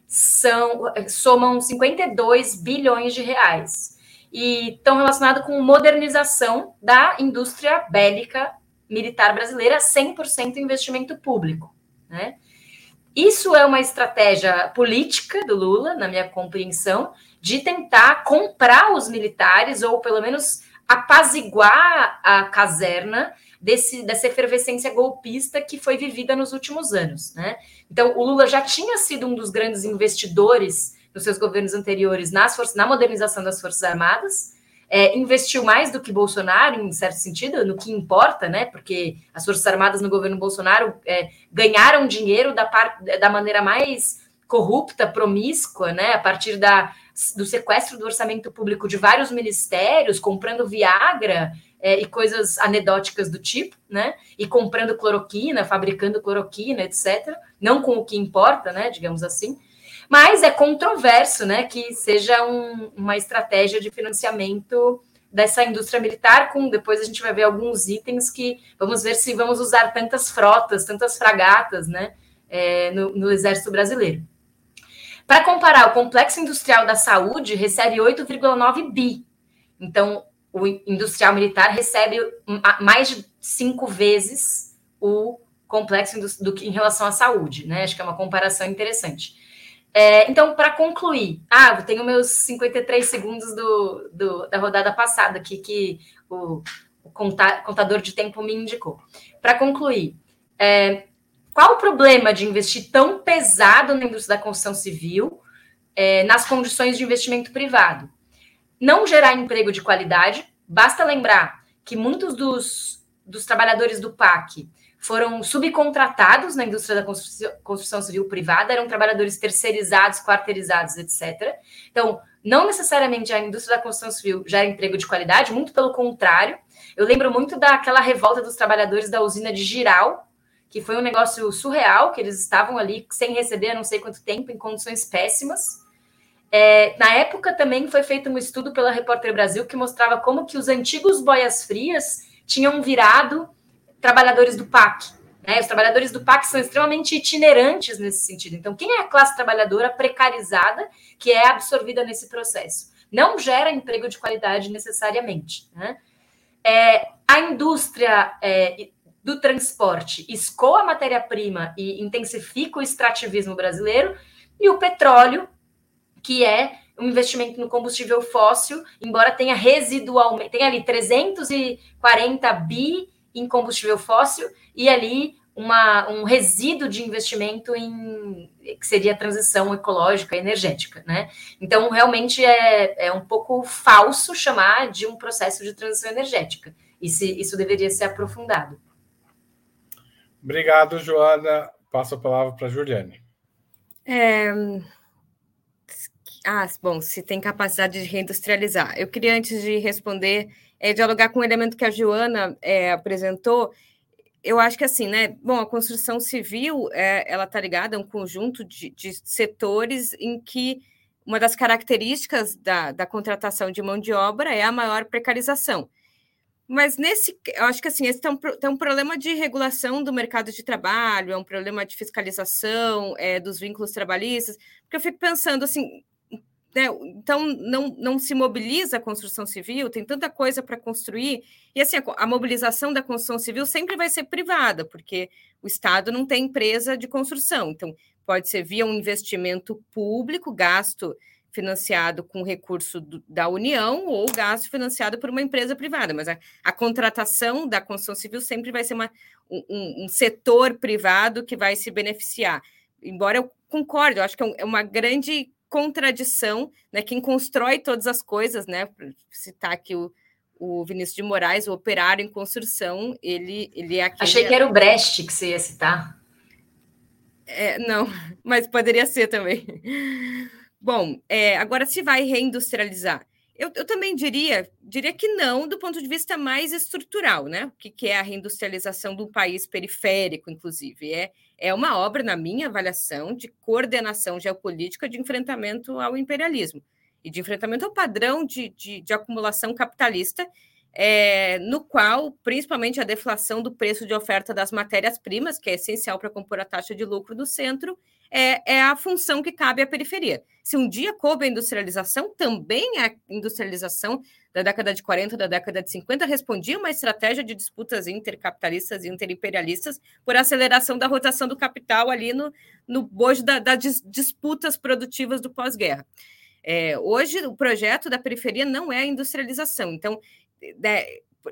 são, somam 52 bilhões de reais e estão relacionados com modernização da indústria bélica militar brasileira, 100% investimento público. Né? Isso é uma estratégia política do Lula, na minha compreensão, de tentar comprar os militares, ou pelo menos apaziguar a caserna desse, dessa efervescência golpista que foi vivida nos últimos anos. Né? Então, o Lula já tinha sido um dos grandes investidores nos seus governos anteriores nas forças, na modernização das Forças Armadas, é, investiu mais do que Bolsonaro, em certo sentido, no que importa, né? Porque as Forças Armadas no governo Bolsonaro é, ganharam dinheiro da, par, da maneira mais corrupta, promíscua, né? A partir da, do sequestro do orçamento público de vários ministérios, comprando Viagra é, e coisas anedóticas do tipo, né? E comprando cloroquina, fabricando cloroquina, etc. Não com o que importa, né? Digamos assim. Mas é controverso, né? Que seja um, uma estratégia de financiamento dessa indústria militar, com depois a gente vai ver alguns itens que vamos ver se vamos usar tantas frotas, tantas fragatas, né? É, no, no Exército Brasileiro. Para comparar, o complexo industrial da saúde recebe 8,9 bi. Então, o industrial militar recebe mais de cinco vezes o complexo do, que em relação à saúde, né? Acho que é uma comparação interessante. É, então, para concluir, ah, eu tenho meus 53 segundos do, do, da rodada passada aqui que o, o contador de tempo me indicou. Para concluir, é, qual o problema de investir tão pesado na indústria da construção civil é, nas condições de investimento privado? Não gerar emprego de qualidade. Basta lembrar que muitos dos, dos trabalhadores do PAC foram subcontratados na indústria da construção, civil privada, eram trabalhadores terceirizados, quarteirizados, etc. Então, não necessariamente a indústria da construção civil gera emprego de qualidade, muito pelo contrário. Eu lembro muito daquela revolta dos trabalhadores da usina de Giral, que foi um negócio surreal, que eles estavam ali sem receber há não sei quanto tempo, em condições péssimas. É, na época também foi feito um estudo pela Repórter Brasil que mostrava como que os antigos boias frias tinham virado trabalhadores do PAC. Né? Os trabalhadores do PAC são extremamente itinerantes nesse sentido. Então, quem é a classe trabalhadora precarizada que é absorvida nesse processo? Não gera emprego de qualidade necessariamente. Né? É, a indústria é, do transporte escoa a matéria-prima e intensifica o extrativismo brasileiro, e o petróleo, que é um investimento no combustível fóssil, embora tenha residualmente, tem ali 340 bi em combustível fóssil e ali uma, um resíduo de investimento em que seria a transição ecológica e energética, né? Então, realmente é, é um pouco falso chamar de um processo de transição energética. Isso, isso deveria ser aprofundado. Obrigado, Joana. Passo a palavra para a Juliane. É... Ah, bom, se tem capacidade de reindustrializar. Eu queria, antes de responder, é, dialogar com o elemento que a Joana é, apresentou. eu acho que assim, né? Bom, a construção civil é, ela está ligada a um conjunto de, de, setores em que uma das características da, da contratação de mão de obra é a maior precarização. Mas nesse, eu acho que assim, esse tem um, tem um problema de regulação do mercado de trabalho, é um problema de fiscalização é, dos vínculos trabalhistas, porque eu fico pensando assim, né, então não, não se mobiliza a construção civil, tem tanta coisa para construir, e assim, a, a, mobilização da construção civil sempre vai ser privada, porque o Estado não tem empresa de construção, então pode ser via um investimento público, gasto financiado com recurso do, da União ou gasto financiado por uma empresa privada, mas a, a contratação da construção civil sempre vai ser uma, um, um, setor privado que vai se beneficiar. Embora eu concorde, eu acho que é, é uma grande contradição, né? Quem constrói todas as coisas, né? citar aqui o, o Vinícius de Moraes, o operário em construção, ele, ele é aquele... Achei que era o Brecht que você ia citar. É, não, mas poderia ser também. Bom, é, agora se vai reindustrializar. Eu, eu, também diria, diria que não, do ponto de vista mais estrutural, né? O que, que é a reindustrialização de um país periférico, inclusive? É, é uma obra, na minha avaliação, de coordenação geopolítica de enfrentamento ao imperialismo e de enfrentamento ao padrão de, de, de acumulação capitalista, é, no qual, principalmente, a deflação do preço de oferta das matérias-primas, que é essencial para compor a taxa de lucro do centro, é, é, a função que cabe à periferia. Se um dia coube a industrialização, também a industrialização da década de 40, da década de 50, respondia uma estratégia de disputas intercapitalistas e interimperialistas por aceleração da rotação do capital ali no, no bojo das da disputas produtivas do pós-guerra. É, hoje, o projeto da periferia não é a industrialização. Então, né,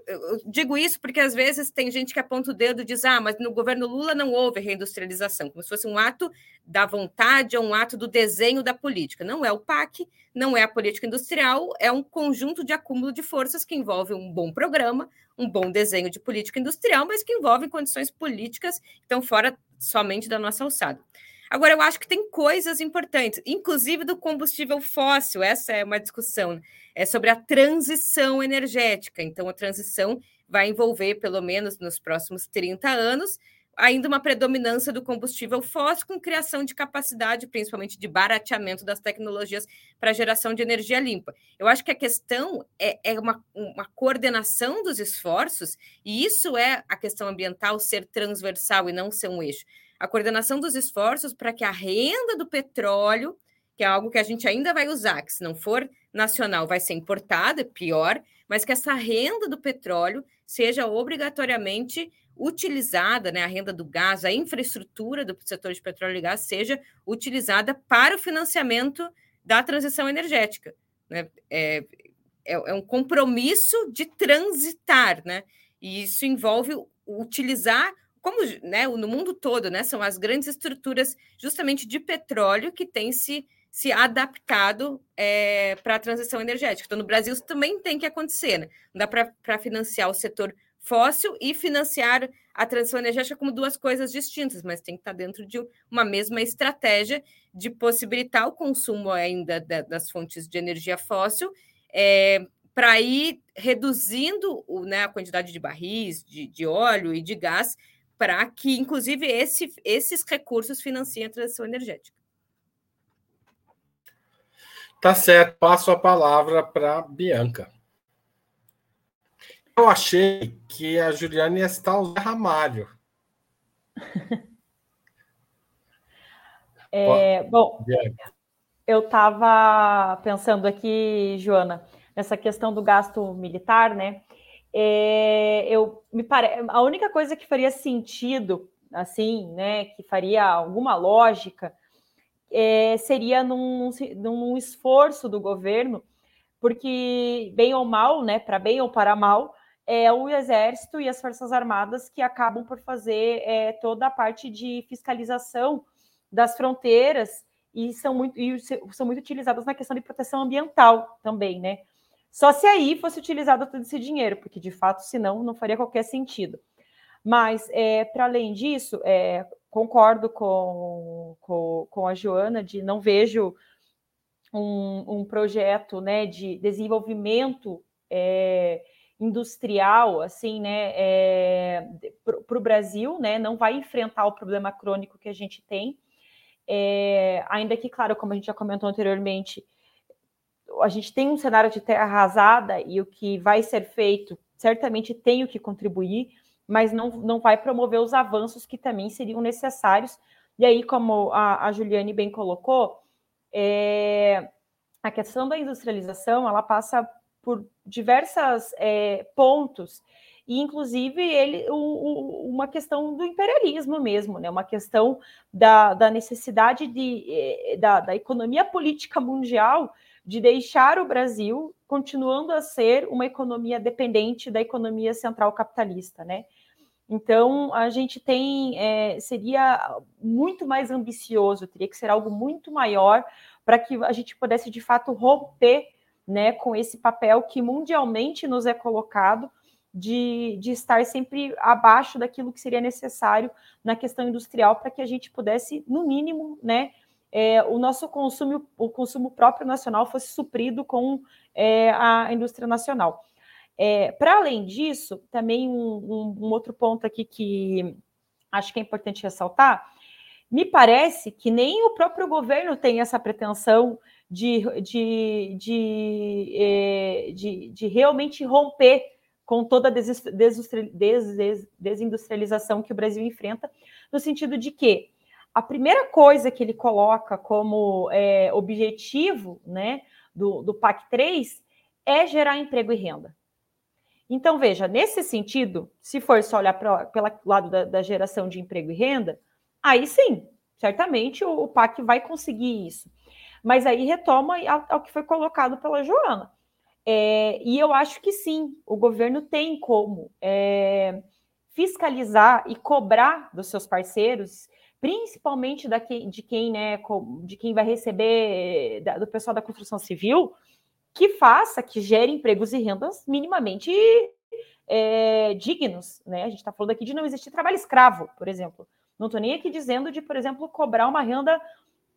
eu digo isso porque às vezes tem gente que aponta o dedo e diz: ah, mas no governo Lula não houve reindustrialização, como se fosse um ato da vontade ou um ato do desenho da política. Não é o PAC, não é a política industrial, é um conjunto de acúmulo de forças que envolve um bom programa, um bom desenho de política industrial, mas que envolve condições políticas que estão fora somente da nossa alçada. Agora, eu acho que tem coisas importantes, inclusive do combustível fóssil, essa é uma discussão, é sobre a transição energética. Então, a transição vai envolver, pelo menos nos próximos 30 anos, ainda uma predominância do combustível fóssil com criação de capacidade, principalmente de barateamento das tecnologias para geração de energia limpa. Eu acho que a questão é, é uma, uma, coordenação dos esforços, e isso é a questão ambiental ser transversal e não ser um eixo a coordenação dos esforços para que a renda do petróleo, que é algo que a gente ainda vai usar, que se não for nacional vai ser importada, é pior, mas que essa renda do petróleo seja obrigatoriamente utilizada, né, a renda do gás, a infraestrutura do setor de petróleo e gás seja utilizada para o financiamento da transição energética. Né? É, é, é um compromisso de transitar, né? E isso envolve utilizar como né, no mundo todo, né, são as grandes estruturas justamente de petróleo que têm se, se adaptado é, para a transição energética. Então, no Brasil, isso também tem que acontecer. Né? Não dá para financiar o setor fóssil e financiar a transição energética como duas coisas distintas, mas tem que estar dentro de uma mesma estratégia de possibilitar o consumo ainda das fontes de energia fóssil é, para ir reduzindo o, né, a quantidade de barris, de, de óleo e de gás para que, inclusive, esse, esses recursos financiem a transição energética. Tá certo, passo a palavra para Bianca. Eu achei que a Juliana ia estar o Zé Ramalho. *laughs* É, bom, Bianca. eu estava pensando aqui, Joana, nessa questão do gasto militar, né? É, eu me pare... a única coisa que faria sentido, assim, né, que faria alguma lógica, é, seria num, num esforço do governo, porque bem ou mal, né, para bem ou para mal, é o Exército e as Forças Armadas que acabam por fazer é, toda a parte de fiscalização das fronteiras e são muito, e são muito utilizadas na questão de proteção ambiental também, né? Só se aí fosse utilizado todo esse dinheiro, porque de fato, senão, não faria qualquer sentido. Mas, é, para além disso, é, concordo com, com, com, a Joana de não vejo um, um projeto né, de desenvolvimento é, industrial, assim, né, é, o Brasil, né? Não vai enfrentar o problema crônico que a gente tem. É, ainda que, claro, como a gente já comentou anteriormente, a gente tem um cenário de terra arrasada e o que vai ser feito certamente tem o que contribuir, mas não, não vai promover os avanços que também seriam necessários. E aí, como a, a Juliane bem colocou, é, a questão da industrialização ela passa por diversos é, pontos e inclusive ele o, o, uma questão do imperialismo mesmo, né? Uma questão da, da necessidade de, é, da, da economia política mundial de deixar o Brasil continuando a ser uma economia dependente da economia central capitalista, né? Então a gente tem é, seria muito mais ambicioso, teria que ser algo muito maior para que a gente pudesse de fato romper, né, com esse papel que mundialmente nos é colocado de, de estar sempre abaixo daquilo que seria necessário na questão industrial para que a gente pudesse, no mínimo, né, é, o nosso consumo, o consumo próprio nacional fosse suprido com é, a indústria nacional. É, Para além disso, também um, um, outro ponto aqui que acho que é importante ressaltar, me parece que nem o próprio governo tem essa pretensão de, de, de, é, de, de realmente romper com toda a desindustrialização que o Brasil enfrenta, no sentido de que a primeira coisa que ele coloca como é, objetivo né, do, do PAC 3 é gerar emprego e renda. Então, veja, nesse sentido, se for só olhar pelo lado da, da, geração de emprego e renda, aí sim, certamente o, o PAC vai conseguir isso. Mas aí retoma ao, ao que foi colocado pela Joana. É, e eu acho que sim, o governo tem como é, fiscalizar e cobrar dos seus parceiros principalmente da que, de quem, né, de quem vai receber da, do pessoal da construção civil, que faça, que gere empregos e rendas minimamente é, dignos, né? A gente está falando aqui de não existir trabalho escravo, por exemplo. Não estou nem aqui dizendo de, por exemplo, cobrar uma renda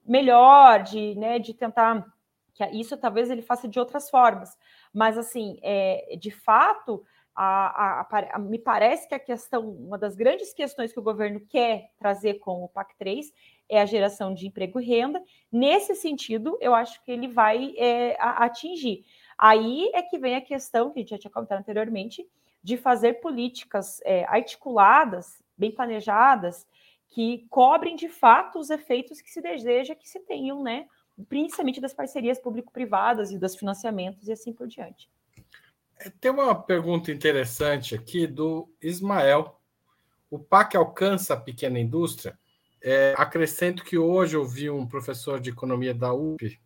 melhor, de, né, de tentar que isso talvez ele faça de outras formas, mas assim, é, de fato, a, a, a, me parece que a questão, uma das grandes questões que o governo quer trazer com o PAC 3 é a geração de emprego e renda. Nesse sentido, eu acho que ele vai é, atingir. Aí é que vem a questão, que a gente já tinha comentado anteriormente, de fazer políticas é, articuladas, bem planejadas, que cobrem de fato os efeitos que se deseja que se tenham, né? Principalmente das parcerias público-privadas e dos financiamentos e assim por diante. Tem uma pergunta interessante aqui do Ismael. O PAC alcança a pequena indústria? É, acrescento que hoje eu vi um professor de economia da UP,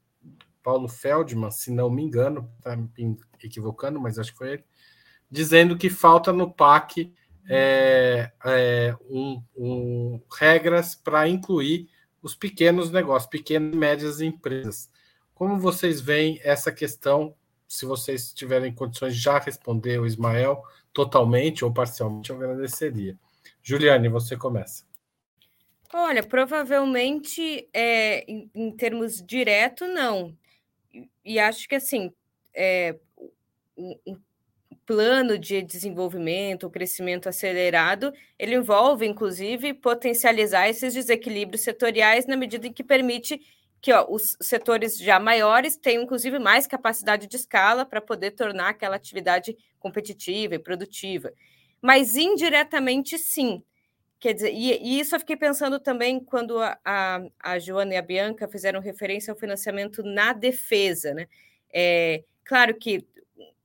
Paulo Feldman, se não me engano, está me equivocando, mas acho que foi ele, dizendo que falta no PAC é, é, um, um, regras para incluir os pequenos negócios, pequenas e médias empresas. Como vocês veem essa questão se vocês tiverem condições de já responder o Ismael totalmente ou parcialmente, eu agradeceria. Juliane, você começa. Olha, provavelmente, é, em, em termos direto, não. E, e acho que, assim, é, um, um plano de desenvolvimento, o crescimento acelerado, ele envolve, inclusive, potencializar esses desequilíbrios setoriais na medida em que permite que ó, os setores já maiores têm, inclusive, mais capacidade de escala para poder tornar aquela atividade competitiva e produtiva. Mas indiretamente, sim. Quer dizer, e, e isso eu fiquei pensando também quando a, a, a, Joana e a Bianca fizeram referência ao financiamento na defesa. Né? É, claro que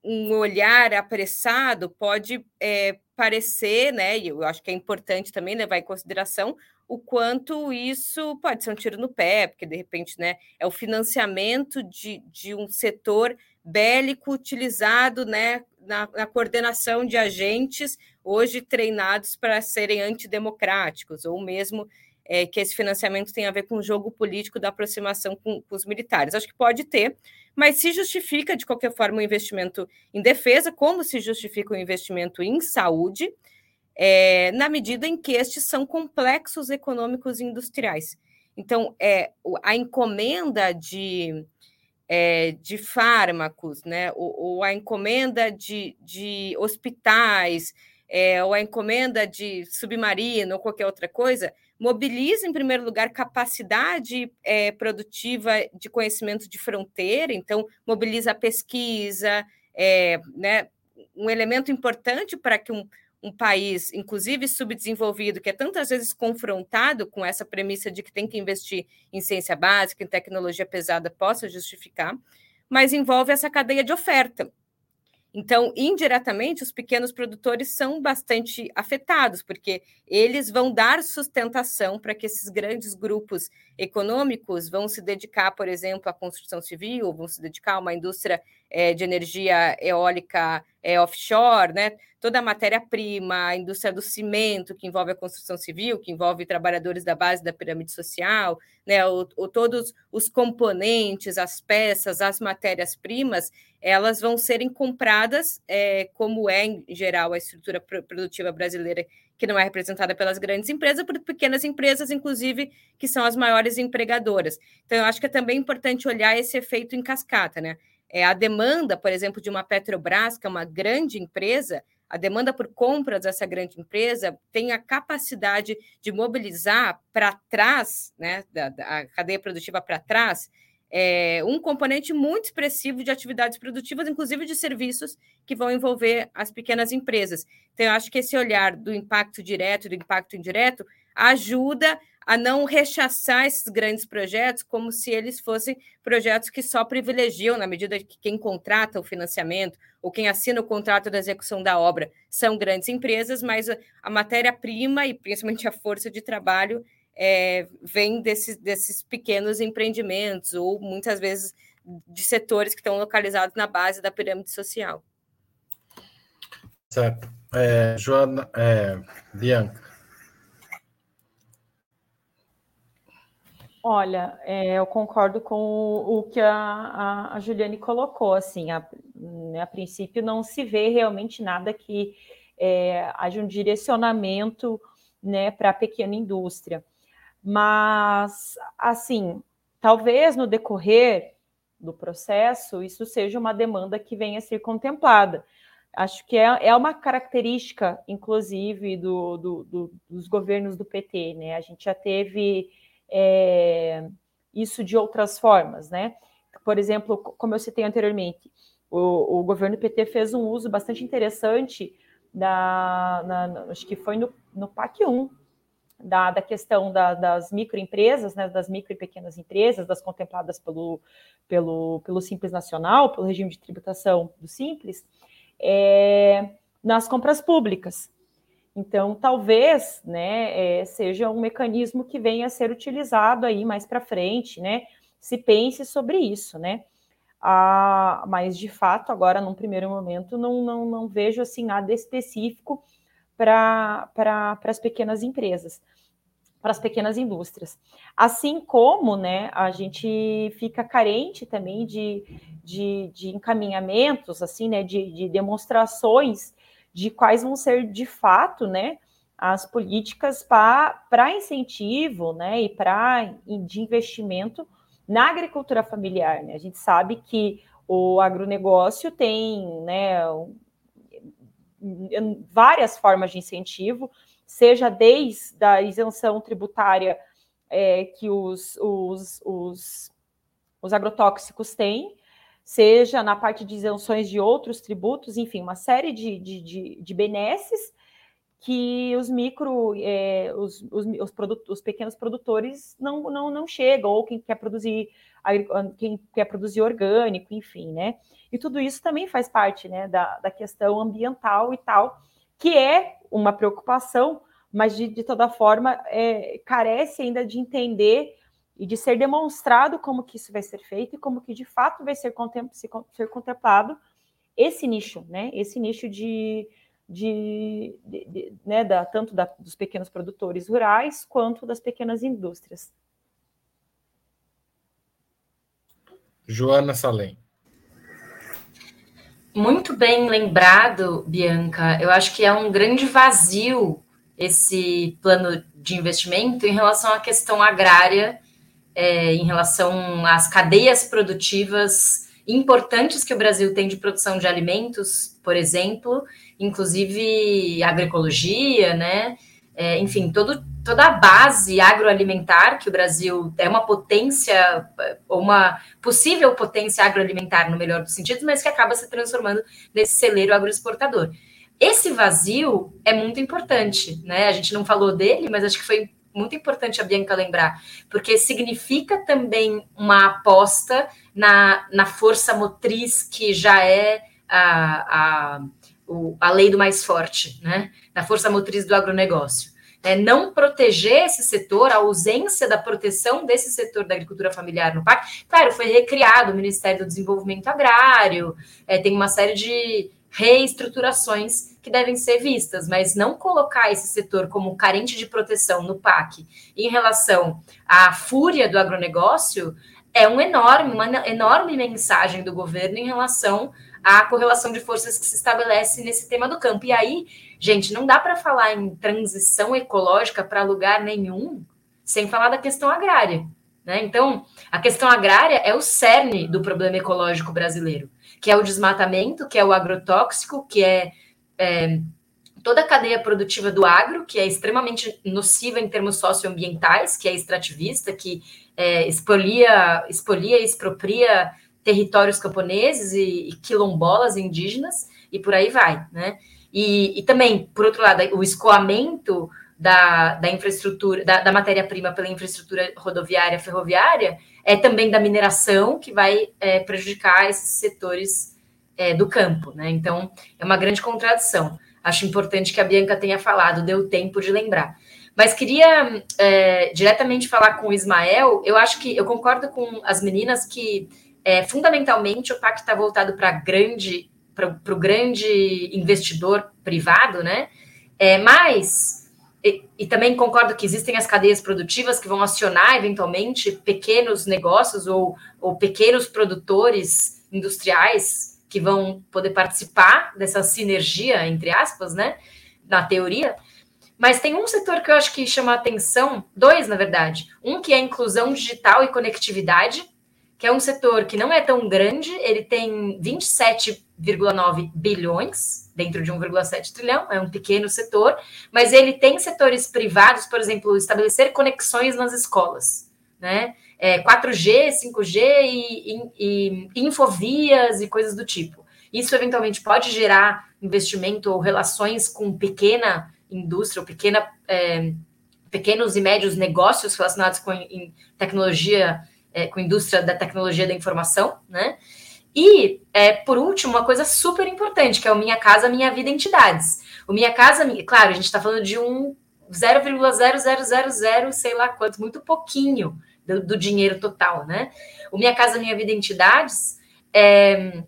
um olhar apressado pode é, parecer, né, e eu acho que é importante também levar em consideração o quanto isso pode ser um tiro no pé, porque de repente né, é o financiamento de, de um setor bélico utilizado né, na, na coordenação de agentes hoje treinados para serem antidemocráticos, ou mesmo é, que esse financiamento tem a ver com o jogo político da aproximação com, com, os militares. Acho que pode ter, mas se justifica, de qualquer forma, o um investimento em defesa, como se justifica o um investimento em saúde, é, na medida em que estes são complexos econômicos e industriais. Então, é, a encomenda de, é, de fármacos, né, ou, ou, a encomenda de, de hospitais, é, ou a encomenda de submarino ou qualquer outra coisa, mobiliza, em primeiro lugar, capacidade é, produtiva de conhecimento de fronteira, então, mobiliza a pesquisa, é, né, um elemento importante para que um, um país, inclusive subdesenvolvido, que é tantas vezes confrontado com essa premissa de que tem que investir em ciência básica, em tecnologia pesada, possa justificar, mas envolve essa cadeia de oferta. Então, indiretamente, os pequenos produtores são bastante afetados, porque eles vão dar sustentação para que esses grandes grupos econômicos vão se dedicar, por exemplo, à construção civil, vão se dedicar a uma indústria é, de energia eólica é, offshore, né? toda a matéria-prima, a indústria do cimento, que envolve a construção civil, que envolve trabalhadores da base da pirâmide social, né? o, o todos os componentes, as peças, as matérias-primas, elas vão serem compradas, é, como é, em geral, a estrutura produtiva brasileira, que não é representada pelas grandes empresas, por pequenas empresas, inclusive, que são as maiores empregadoras. Então, eu acho que é também importante olhar esse efeito em cascata, né? É, a demanda, por exemplo, de uma Petrobras, que é uma grande empresa, a demanda por compras dessa grande empresa tem a capacidade de mobilizar para trás, né, da, da cadeia produtiva para trás, é, um componente muito expressivo de atividades produtivas, inclusive de serviços que vão envolver as pequenas empresas. Então, eu acho que esse olhar do impacto direto e do impacto indireto ajuda a não rechaçar esses grandes projetos como se eles fossem projetos que só privilegiam, na medida que quem contrata o financiamento ou quem assina o contrato da execução da obra são grandes empresas, mas a matéria-prima e principalmente a força de trabalho é, vem desses, desses pequenos empreendimentos ou muitas vezes de setores que estão localizados na base da pirâmide social. Certo. É, Joana, é, Bianca. Olha, é, eu concordo com o, o que a, a, a, Juliane colocou. Assim, a, né, a, princípio não se vê realmente nada que é, haja um direcionamento né, para a pequena indústria. Mas, assim, talvez no decorrer do processo isso seja uma demanda que venha a ser contemplada. Acho que é, é uma característica, inclusive, do, do, do, dos governos do PT. Né? A gente já teve é, isso de outras formas, né? Por exemplo, como eu citei anteriormente, o, o governo PT fez um uso bastante interessante da, na, acho que foi no, no PAC 1, da, da questão da, das microempresas, né, das micro e pequenas empresas, das contempladas pelo, pelo, pelo Simples Nacional, pelo regime de tributação do Simples, é, nas compras públicas. Então, talvez né, é, seja um mecanismo que venha a ser utilizado aí mais para frente, né? Se pense sobre isso, né? Ah, mas, de fato, agora, num primeiro momento, não, não, não vejo assim nada específico para pra, as pequenas empresas, para as pequenas indústrias. Assim como né, a gente fica carente também de, de, de encaminhamentos, assim, né, de, de demonstrações de quais vão ser de fato, né, as políticas para incentivo, né, e para de investimento na agricultura familiar. Né? A gente sabe que o agronegócio tem, né, várias formas de incentivo, seja desde a isenção tributária é, que os, os, os, os agrotóxicos têm, seja na parte de isenções de outros tributos, enfim, uma série de, de, de, de benesses que os micro, é, os, os, os, os, pequenos produtores não, não, não chegam, ou quem quer produzir quem quer produzir orgânico, enfim, né? E tudo isso também faz parte né, da, da questão ambiental e tal, que é uma preocupação, mas de, de toda forma é, carece ainda de entender e de ser demonstrado como que isso vai ser feito e como que de fato vai ser, ser contemplado esse nicho, né? Esse nicho de, de, de, de né, da, tanto da, dos pequenos produtores rurais quanto das pequenas indústrias. Joana Salem. Muito bem lembrado, Bianca. Eu acho que é um grande vazio esse plano de investimento em relação à questão agrária é, em relação às cadeias produtivas importantes que o Brasil tem de produção de alimentos, por exemplo, inclusive agroecologia, né? É, enfim, todo, toda a base agroalimentar que o Brasil é uma potência, ou uma possível potência agroalimentar, no melhor dos sentidos, mas que acaba se transformando nesse celeiro agroexportador. Esse vazio é muito importante, né? A gente não falou dele, mas acho que foi muito importante a Bianca lembrar, porque significa também uma aposta na, na força motriz que já é a, a, a lei do mais forte, né? Na força motriz do agronegócio. É, não proteger esse setor, a ausência da proteção desse setor da agricultura familiar no PAC. Claro, foi recriado o Ministério do Desenvolvimento Agrário, é, tem uma série de reestruturações que devem ser vistas, mas não colocar esse setor como carente de proteção no PAC em relação à fúria do agronegócio é um enorme, uma enorme mensagem do governo em relação à correlação de forças que se estabelece nesse tema do campo. E aí, gente, não dá para falar em transição ecológica para lugar nenhum sem falar da questão agrária. Né? Então, a questão agrária é o cerne do problema ecológico brasileiro que é o desmatamento, que é o agrotóxico, que é, é toda a cadeia produtiva do agro, que é extremamente nociva em termos socioambientais, que é extrativista, que é, expolia, expolia expropria territórios camponeses e, e, quilombolas indígenas, e por aí vai, né? E, e também, por outro lado, o escoamento da, da infraestrutura, da, da matéria-prima pela infraestrutura rodoviária, ferroviária, é também da mineração, que vai é, prejudicar esses setores é, do campo, né? Então, é uma grande contradição. Acho importante que a Bianca tenha falado, deu tempo de lembrar. Mas queria é, diretamente falar com o Ismael. Eu acho que eu concordo com as meninas que é, fundamentalmente o PAC está voltado para grande para o grande investidor privado, né? É, mas e, e, também concordo que existem as cadeias produtivas que vão acionar eventualmente pequenos negócios ou, ou pequenos produtores industriais que vão poder participar dessa sinergia, entre aspas, né? Na teoria. Mas tem um setor que eu acho que chama atenção, dois, na verdade. Um que é inclusão digital e conectividade, que é um setor que não é tão grande, ele tem 27,9 bilhões dentro de 1,7 trilhão, é um pequeno setor, mas ele tem setores privados, por exemplo, estabelecer conexões nas escolas, né? É, 4G, 5G e, e, e infovias e coisas do tipo. Isso eventualmente pode gerar investimento ou relações com pequena indústria ou pequena, é, pequenos e médios negócios relacionados com em tecnologia é, com a indústria da tecnologia da informação, né? E, é, por último, uma coisa super importante, que é o Minha Casa Minha Vida Entidades. O Minha Casa, claro, a gente está falando de um 0,0000, sei lá quanto, muito pouquinho do, do, dinheiro total, né? O Minha Casa Minha Vida Entidades, é,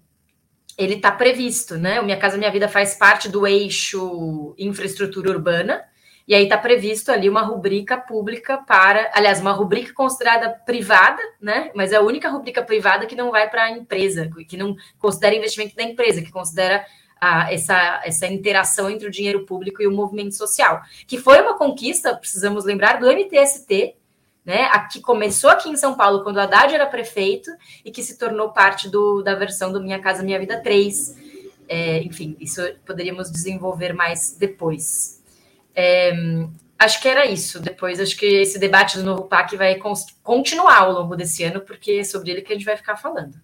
ele está previsto, né? O Minha Casa Minha Vida faz parte do eixo infraestrutura urbana, e aí está previsto ali uma rubrica pública para, aliás, uma rubrica considerada privada, né? Mas é a única rubrica privada que não vai para a empresa, que não considera investimento da empresa, que considera a, essa, essa interação entre o dinheiro público e o movimento social, que foi uma conquista, precisamos lembrar, do MTST, né? que começou aqui em São Paulo quando o Haddad era prefeito e que se tornou parte do, da versão do Minha Casa Minha Vida 3. É, enfim, isso poderíamos desenvolver mais depois. É, acho que era isso. Depois, acho que esse debate do novo PAC vai continuar ao longo desse ano, porque é sobre ele que a gente vai ficar falando.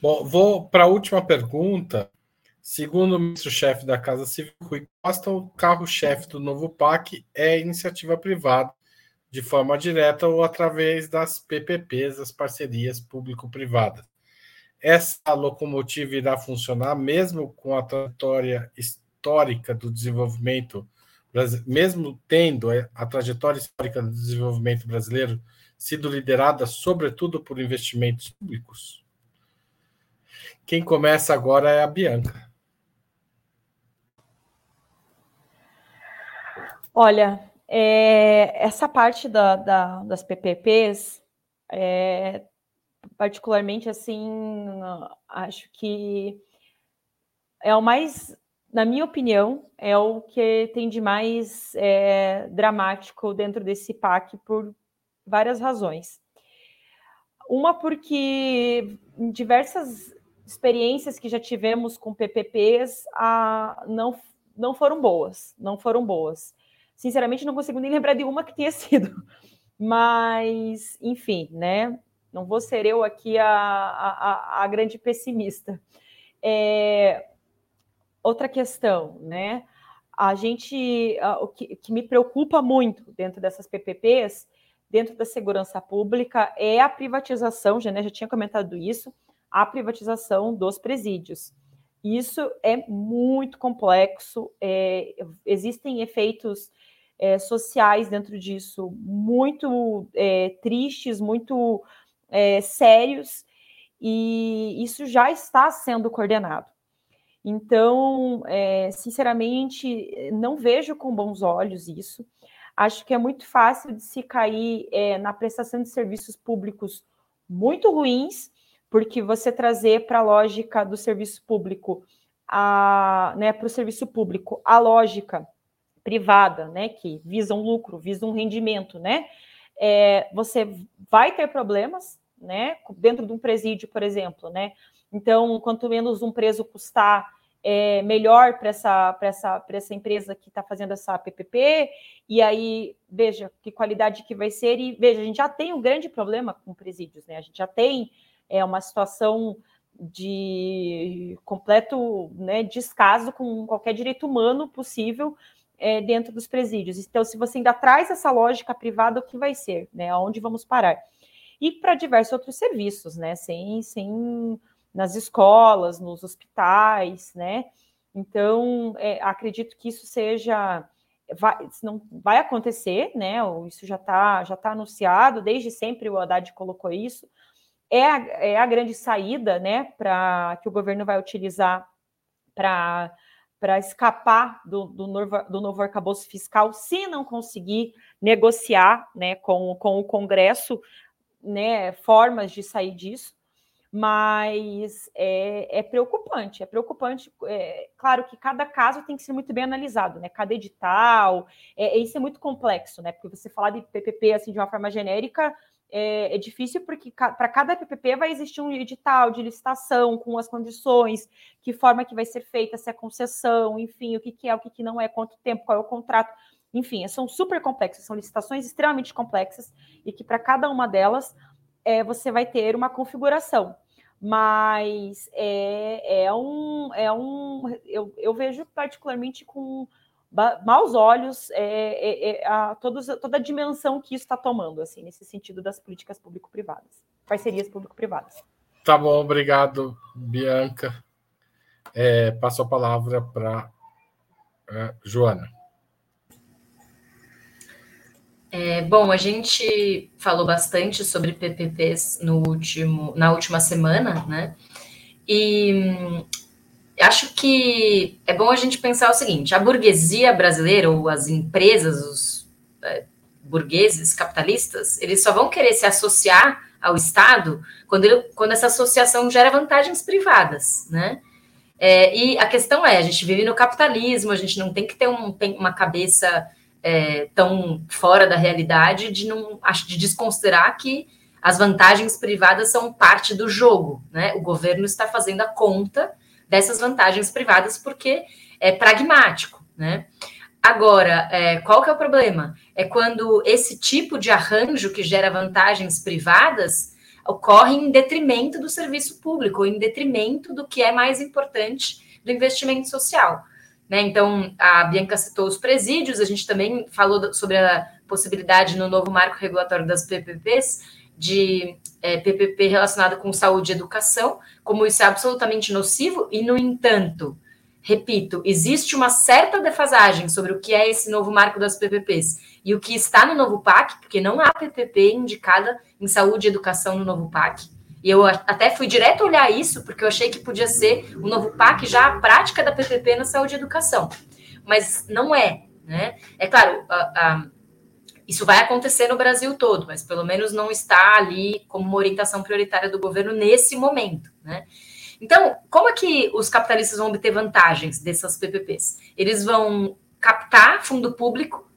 Bom, vou para a última pergunta. Segundo o ministro-chefe da Casa Civil, Rui Costa, o carro-chefe do novo PAC é iniciativa privada, de forma direta ou através das PPPs, as parcerias público-privadas. Essa locomotiva irá funcionar mesmo com a trajetória histórica do desenvolvimento mesmo tendo a trajetória histórica do desenvolvimento brasileiro sido liderada sobretudo por investimentos públicos? Quem começa agora é a Bianca. Olha, é, essa parte da, da, das PPPs, é, particularmente assim, acho que é o mais na minha opinião, é o que tem de mais é, dramático dentro desse PAC por várias razões. Uma porque em diversas experiências que já tivemos com PPPs a, não, não foram boas, não foram boas. Sinceramente, não consigo nem lembrar de uma que tenha *laughs* sido, mas, enfim, né? Não vou ser eu aqui a, a, a grande pessimista. É, outra questão, né? A gente, o que, que me preocupa muito dentro dessas PPPs, dentro da segurança pública, é a privatização, já, né, já tinha comentado isso, a privatização dos presídios. Isso é muito complexo, é, existem efeitos é, sociais dentro disso muito é, tristes, muito é, sérios, e isso já está sendo coordenado. Então, é, sinceramente, não vejo com bons olhos isso. Acho que é muito fácil de se cair é, na prestação de serviços públicos muito ruins porque você trazer para a lógica do serviço público, a, né, para o serviço público, a lógica privada, né, que visa um lucro, visa um rendimento, né, é, você vai ter problemas, né, dentro de um presídio, por exemplo, né, então, quanto menos um preso custar, é melhor para essa, essa, essa empresa que está fazendo essa PPP, e aí, veja que qualidade que vai ser, e veja, a gente já tem um grande problema com presídios, né, a gente já tem é uma situação de completo né, descaso com qualquer direito humano possível é, dentro dos presídios. Então, se você ainda traz essa lógica privada, o que vai ser? Né? Aonde vamos parar? E para diversos outros serviços, né? Sem, sem nas escolas, nos hospitais, né? Então, é, acredito que isso seja vai, não vai acontecer, né? Isso já está já tá anunciado, desde sempre o Haddad colocou isso é a, é a grande saída, né, para que o governo vai utilizar para para escapar do, do, novo, do novo arcabouço fiscal, se não conseguir negociar né, com, com o Congresso né, formas de sair disso, mas é, é preocupante, é preocupante. É, claro que cada caso tem que ser muito bem analisado, né? Cada edital, é, isso é muito complexo, né? Porque você falar de PPP assim de uma forma genérica é, é difícil porque ca para cada PPP vai existir um edital de licitação com as condições, que forma que vai ser feita, se é concessão, enfim, o que, que é, o que, que não é, quanto tempo, qual é o contrato. Enfim, são super complexas, são licitações extremamente complexas e que para cada uma delas é, você vai ter uma configuração. Mas é, é um. É um eu, eu vejo particularmente com maus olhos é, é, é, a todos, toda a dimensão que isso está tomando, assim, nesse sentido das políticas público-privadas, parcerias público-privadas. Tá bom, obrigado, Bianca. É, passo a palavra para é, Joana. É, bom, a gente falou bastante sobre PPPs no último, na última semana, né? E acho que é bom a gente pensar o seguinte: a burguesia brasileira, ou as empresas, os é, burgueses capitalistas, eles só vão querer se associar ao Estado quando, ele, quando essa associação gera vantagens privadas, né? É, e a questão é: a gente vive no capitalismo, a gente não tem que ter um, uma cabeça é, tão fora da realidade de não de desconsiderar que as vantagens privadas são parte do jogo, né? O governo está fazendo a conta dessas vantagens privadas, porque é pragmático, né? Agora, é, qual que é o problema? É quando esse tipo de arranjo que gera vantagens privadas ocorre em detrimento do serviço público, em detrimento do que é mais importante do investimento social. Né? Então, a Bianca citou os presídios, a gente também falou sobre a possibilidade no novo marco regulatório das PPPs de é, PPP relacionado com saúde e educação, como isso é absolutamente nocivo, e, no entanto, repito, existe uma certa defasagem sobre o que é esse novo marco das PPPs e o que está no novo PAC, porque não há PPP indicada em saúde e educação no novo PAC. E eu até fui direto olhar isso, porque eu achei que podia ser o novo PAC já a prática da PPP na saúde e educação. Mas não é, né? É claro, isso vai acontecer no Brasil todo, mas pelo menos não está ali como uma orientação prioritária do governo nesse momento, né? Então, como é que os capitalistas vão obter vantagens dessas PPPs? Eles vão captar fundo público,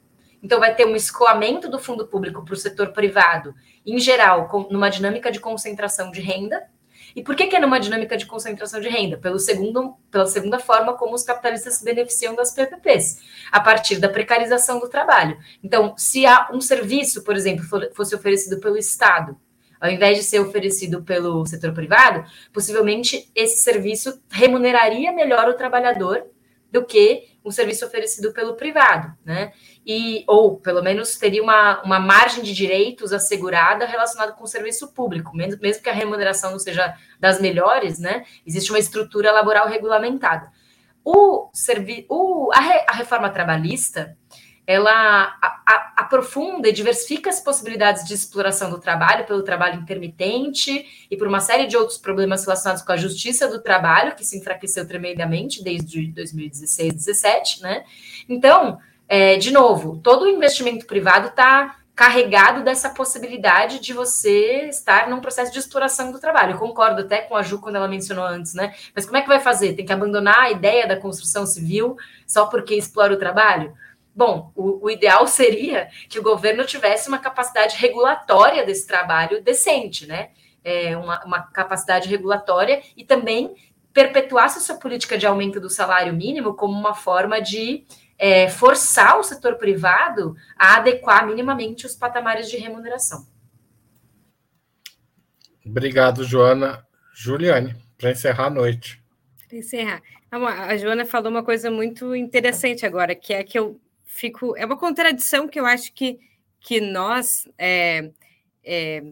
então vai ter um escoamento do fundo público para o setor privado, em geral, com, numa dinâmica de concentração de renda, E por que, que é numa dinâmica de concentração de renda? Pelo segundo, pela segunda forma como os capitalistas se beneficiam das PPPs, a partir da precarização do trabalho. Então, se há um serviço, por exemplo, fosse oferecido pelo Estado, ao invés de ser oferecido pelo setor privado, possivelmente esse serviço remuneraria melhor o trabalhador do que um serviço oferecido pelo privado, né? E, ou, pelo menos, teria uma, uma margem de direitos assegurada relacionada com o serviço público, mesmo, mesmo que a remuneração não seja das melhores, né? Existe uma estrutura laboral regulamentada. O, servi o, a, re, a reforma trabalhista, ela a, a, aprofunda e diversifica as possibilidades de exploração do trabalho pelo trabalho intermitente e por uma série de outros problemas relacionados com a justiça do trabalho, que se enfraqueceu tremendamente desde 2016, 2017, né? Então, é, de novo, todo o investimento privado está carregado dessa possibilidade de você estar num processo de exploração do trabalho. Eu concordo até com a Ju quando ela mencionou antes, né? Mas como é que vai fazer? Tem que abandonar a ideia da construção civil só porque explora o trabalho? Bom, o, o, ideal *laughs* seria que o governo tivesse uma capacidade regulatória desse trabalho decente, né? É, uma, uma capacidade regulatória e também perpetuasse a sua política de aumento do salário mínimo como uma forma de é, forçar o setor privado a adequar minimamente os patamares de remuneração. Obrigado, Joana. Juliane, para encerrar a noite. Para encerrar. A Joana falou uma coisa muito interessante agora, que é que eu fico. É uma contradição que eu acho que, que nós, é, é,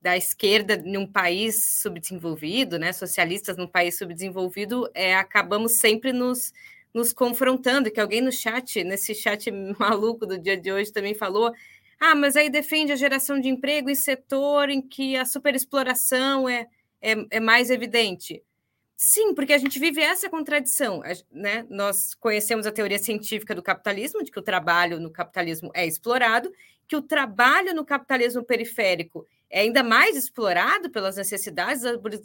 da esquerda, num país subdesenvolvido, né, socialistas num país subdesenvolvido, é, acabamos sempre nos, nos confrontando. Que alguém no chat, nesse chat *laughs* maluco do dia de hoje, também falou. Ah, mas aí defende a geração de emprego em setor em que a superexploração é, é, é mais evidente. Sim, porque a gente vive essa contradição. Né? Nós conhecemos a teoria científica do capitalismo, de que o trabalho no capitalismo é explorado, que o trabalho no capitalismo periférico é ainda mais explorado pelas necessidades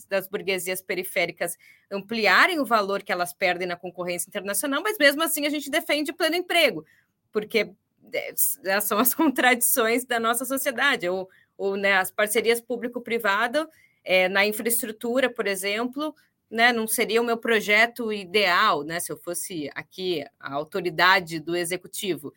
das burguesias periféricas ampliarem o valor que elas perdem na concorrência internacional, mas mesmo assim a gente defende pleno emprego, porque é, são as *laughs* contradições da nossa sociedade, ou, ou né, as parcerias público-privado é, na infraestrutura, por exemplo, né, não seria o meu projeto ideal, né, se eu fosse aqui a autoridade do executivo.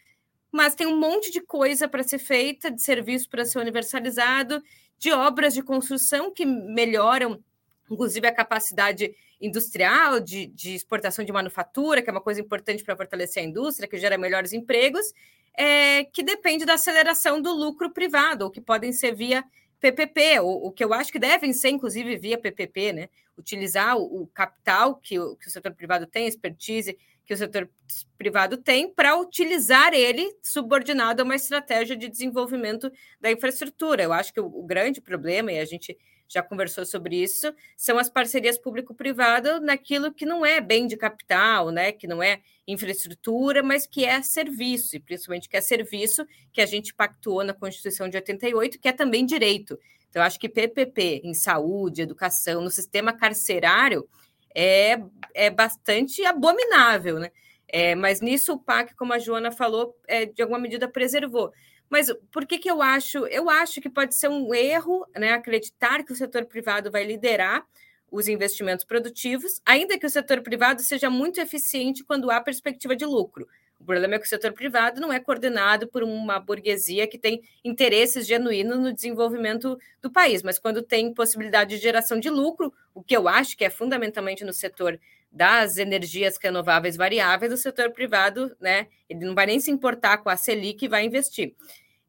Mas tem um monte de coisa para ser feita, de serviço para ser universalizado, de obras de construção que melhoram, inclusive, a capacidade industrial, de, de exportação de manufatura, que é uma coisa importante para fortalecer a indústria, que gera melhores empregos, é, que depende da aceleração do lucro privado, ou que podem ser via PPP, o, o que eu acho que devem ser, inclusive, via PPP, né? Utilizar o, o capital que o, que o setor privado tem, expertise que o setor privado tem, para utilizar ele subordinado a uma estratégia de desenvolvimento da infraestrutura. Eu acho que o, grande problema, e a gente já conversou sobre isso, são as parcerias público-privado naquilo que não é bem de capital, né? Que não é infraestrutura, mas que é serviço, e principalmente que é serviço que a gente pactuou na Constituição de 88, que é também direito. Então, eu acho que PPP em saúde, educação, no sistema carcerário é, é bastante abominável, né? É, mas nisso o PAC, como a Joana falou, é, de alguma medida preservou. Mas por que, que eu acho? Eu acho que pode ser um erro né, acreditar que o setor privado vai liderar os investimentos produtivos, ainda que o setor privado seja muito eficiente quando há perspectiva de lucro. O problema é que o setor privado não é coordenado por uma burguesia que tem interesses genuínos no desenvolvimento do país, mas quando tem possibilidade de geração de lucro, o que eu acho que é fundamentalmente no setor das energias renováveis variáveis, o setor privado, né, ele não vai nem se importar com a Selic e vai investir.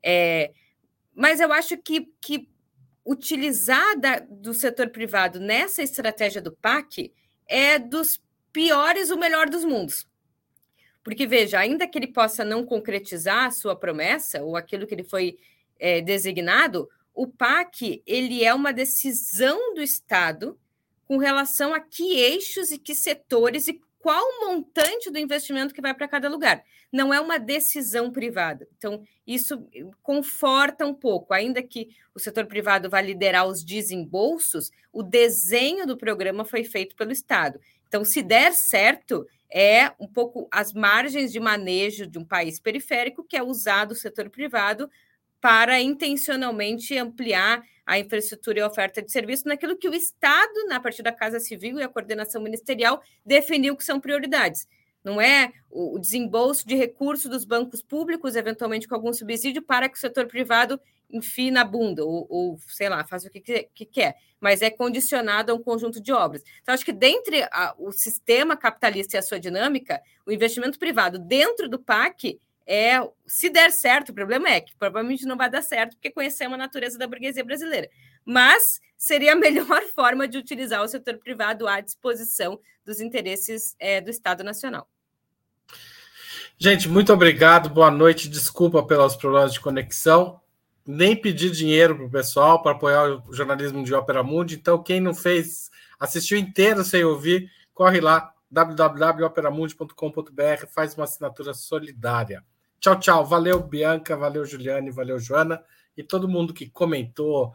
É, mas eu acho que, que utilizar do setor privado nessa estratégia do PAC é dos piores o melhor dos mundos. Porque, veja, ainda que ele possa não concretizar a sua promessa ou aquilo que ele foi é, designado, o PAC ele é uma decisão do Estado com relação a que eixos e que setores e qual montante do investimento que vai para cada lugar. Não é uma decisão privada. Então, isso conforta um pouco, ainda que o setor privado vá liderar os desembolsos, o desenho do programa foi feito pelo Estado. Então, se der certo, é um pouco as margens de manejo de um país periférico que é usado o setor privado para intencionalmente ampliar a infraestrutura e a oferta de serviço naquilo que o Estado, na partir da Casa Civil e a coordenação ministerial, definiu que são prioridades. Não é o desembolso de recursos dos bancos públicos, eventualmente com algum subsídio, para que o setor privado enfie na bunda, ou, ou sei lá, faça o que, que, quer, mas é condicionado a um conjunto de obras. Então, acho que dentre a, o sistema capitalista e a sua dinâmica, o investimento privado dentro do PAC é, se der certo, o problema é que provavelmente não vai dar certo, porque conhecemos a natureza da burguesia brasileira. Mas seria a *laughs* melhor forma de utilizar o setor privado à disposição dos interesses é, do Estado Nacional. Gente, muito obrigado, boa noite. Desculpa pelos problemas de conexão. Nem pedi dinheiro para o pessoal para apoiar o jornalismo de Ópera Mundi. Então, quem não fez, assistiu inteiro sem ouvir, corre lá, www.operamundi.com.br, faz uma assinatura solidária. Tchau, tchau. Valeu, Bianca, valeu, Juliane, valeu, Joana e todo mundo que comentou,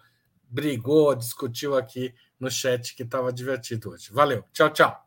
brigou, discutiu aqui no chat, que estava divertido hoje. Valeu, tchau, tchau.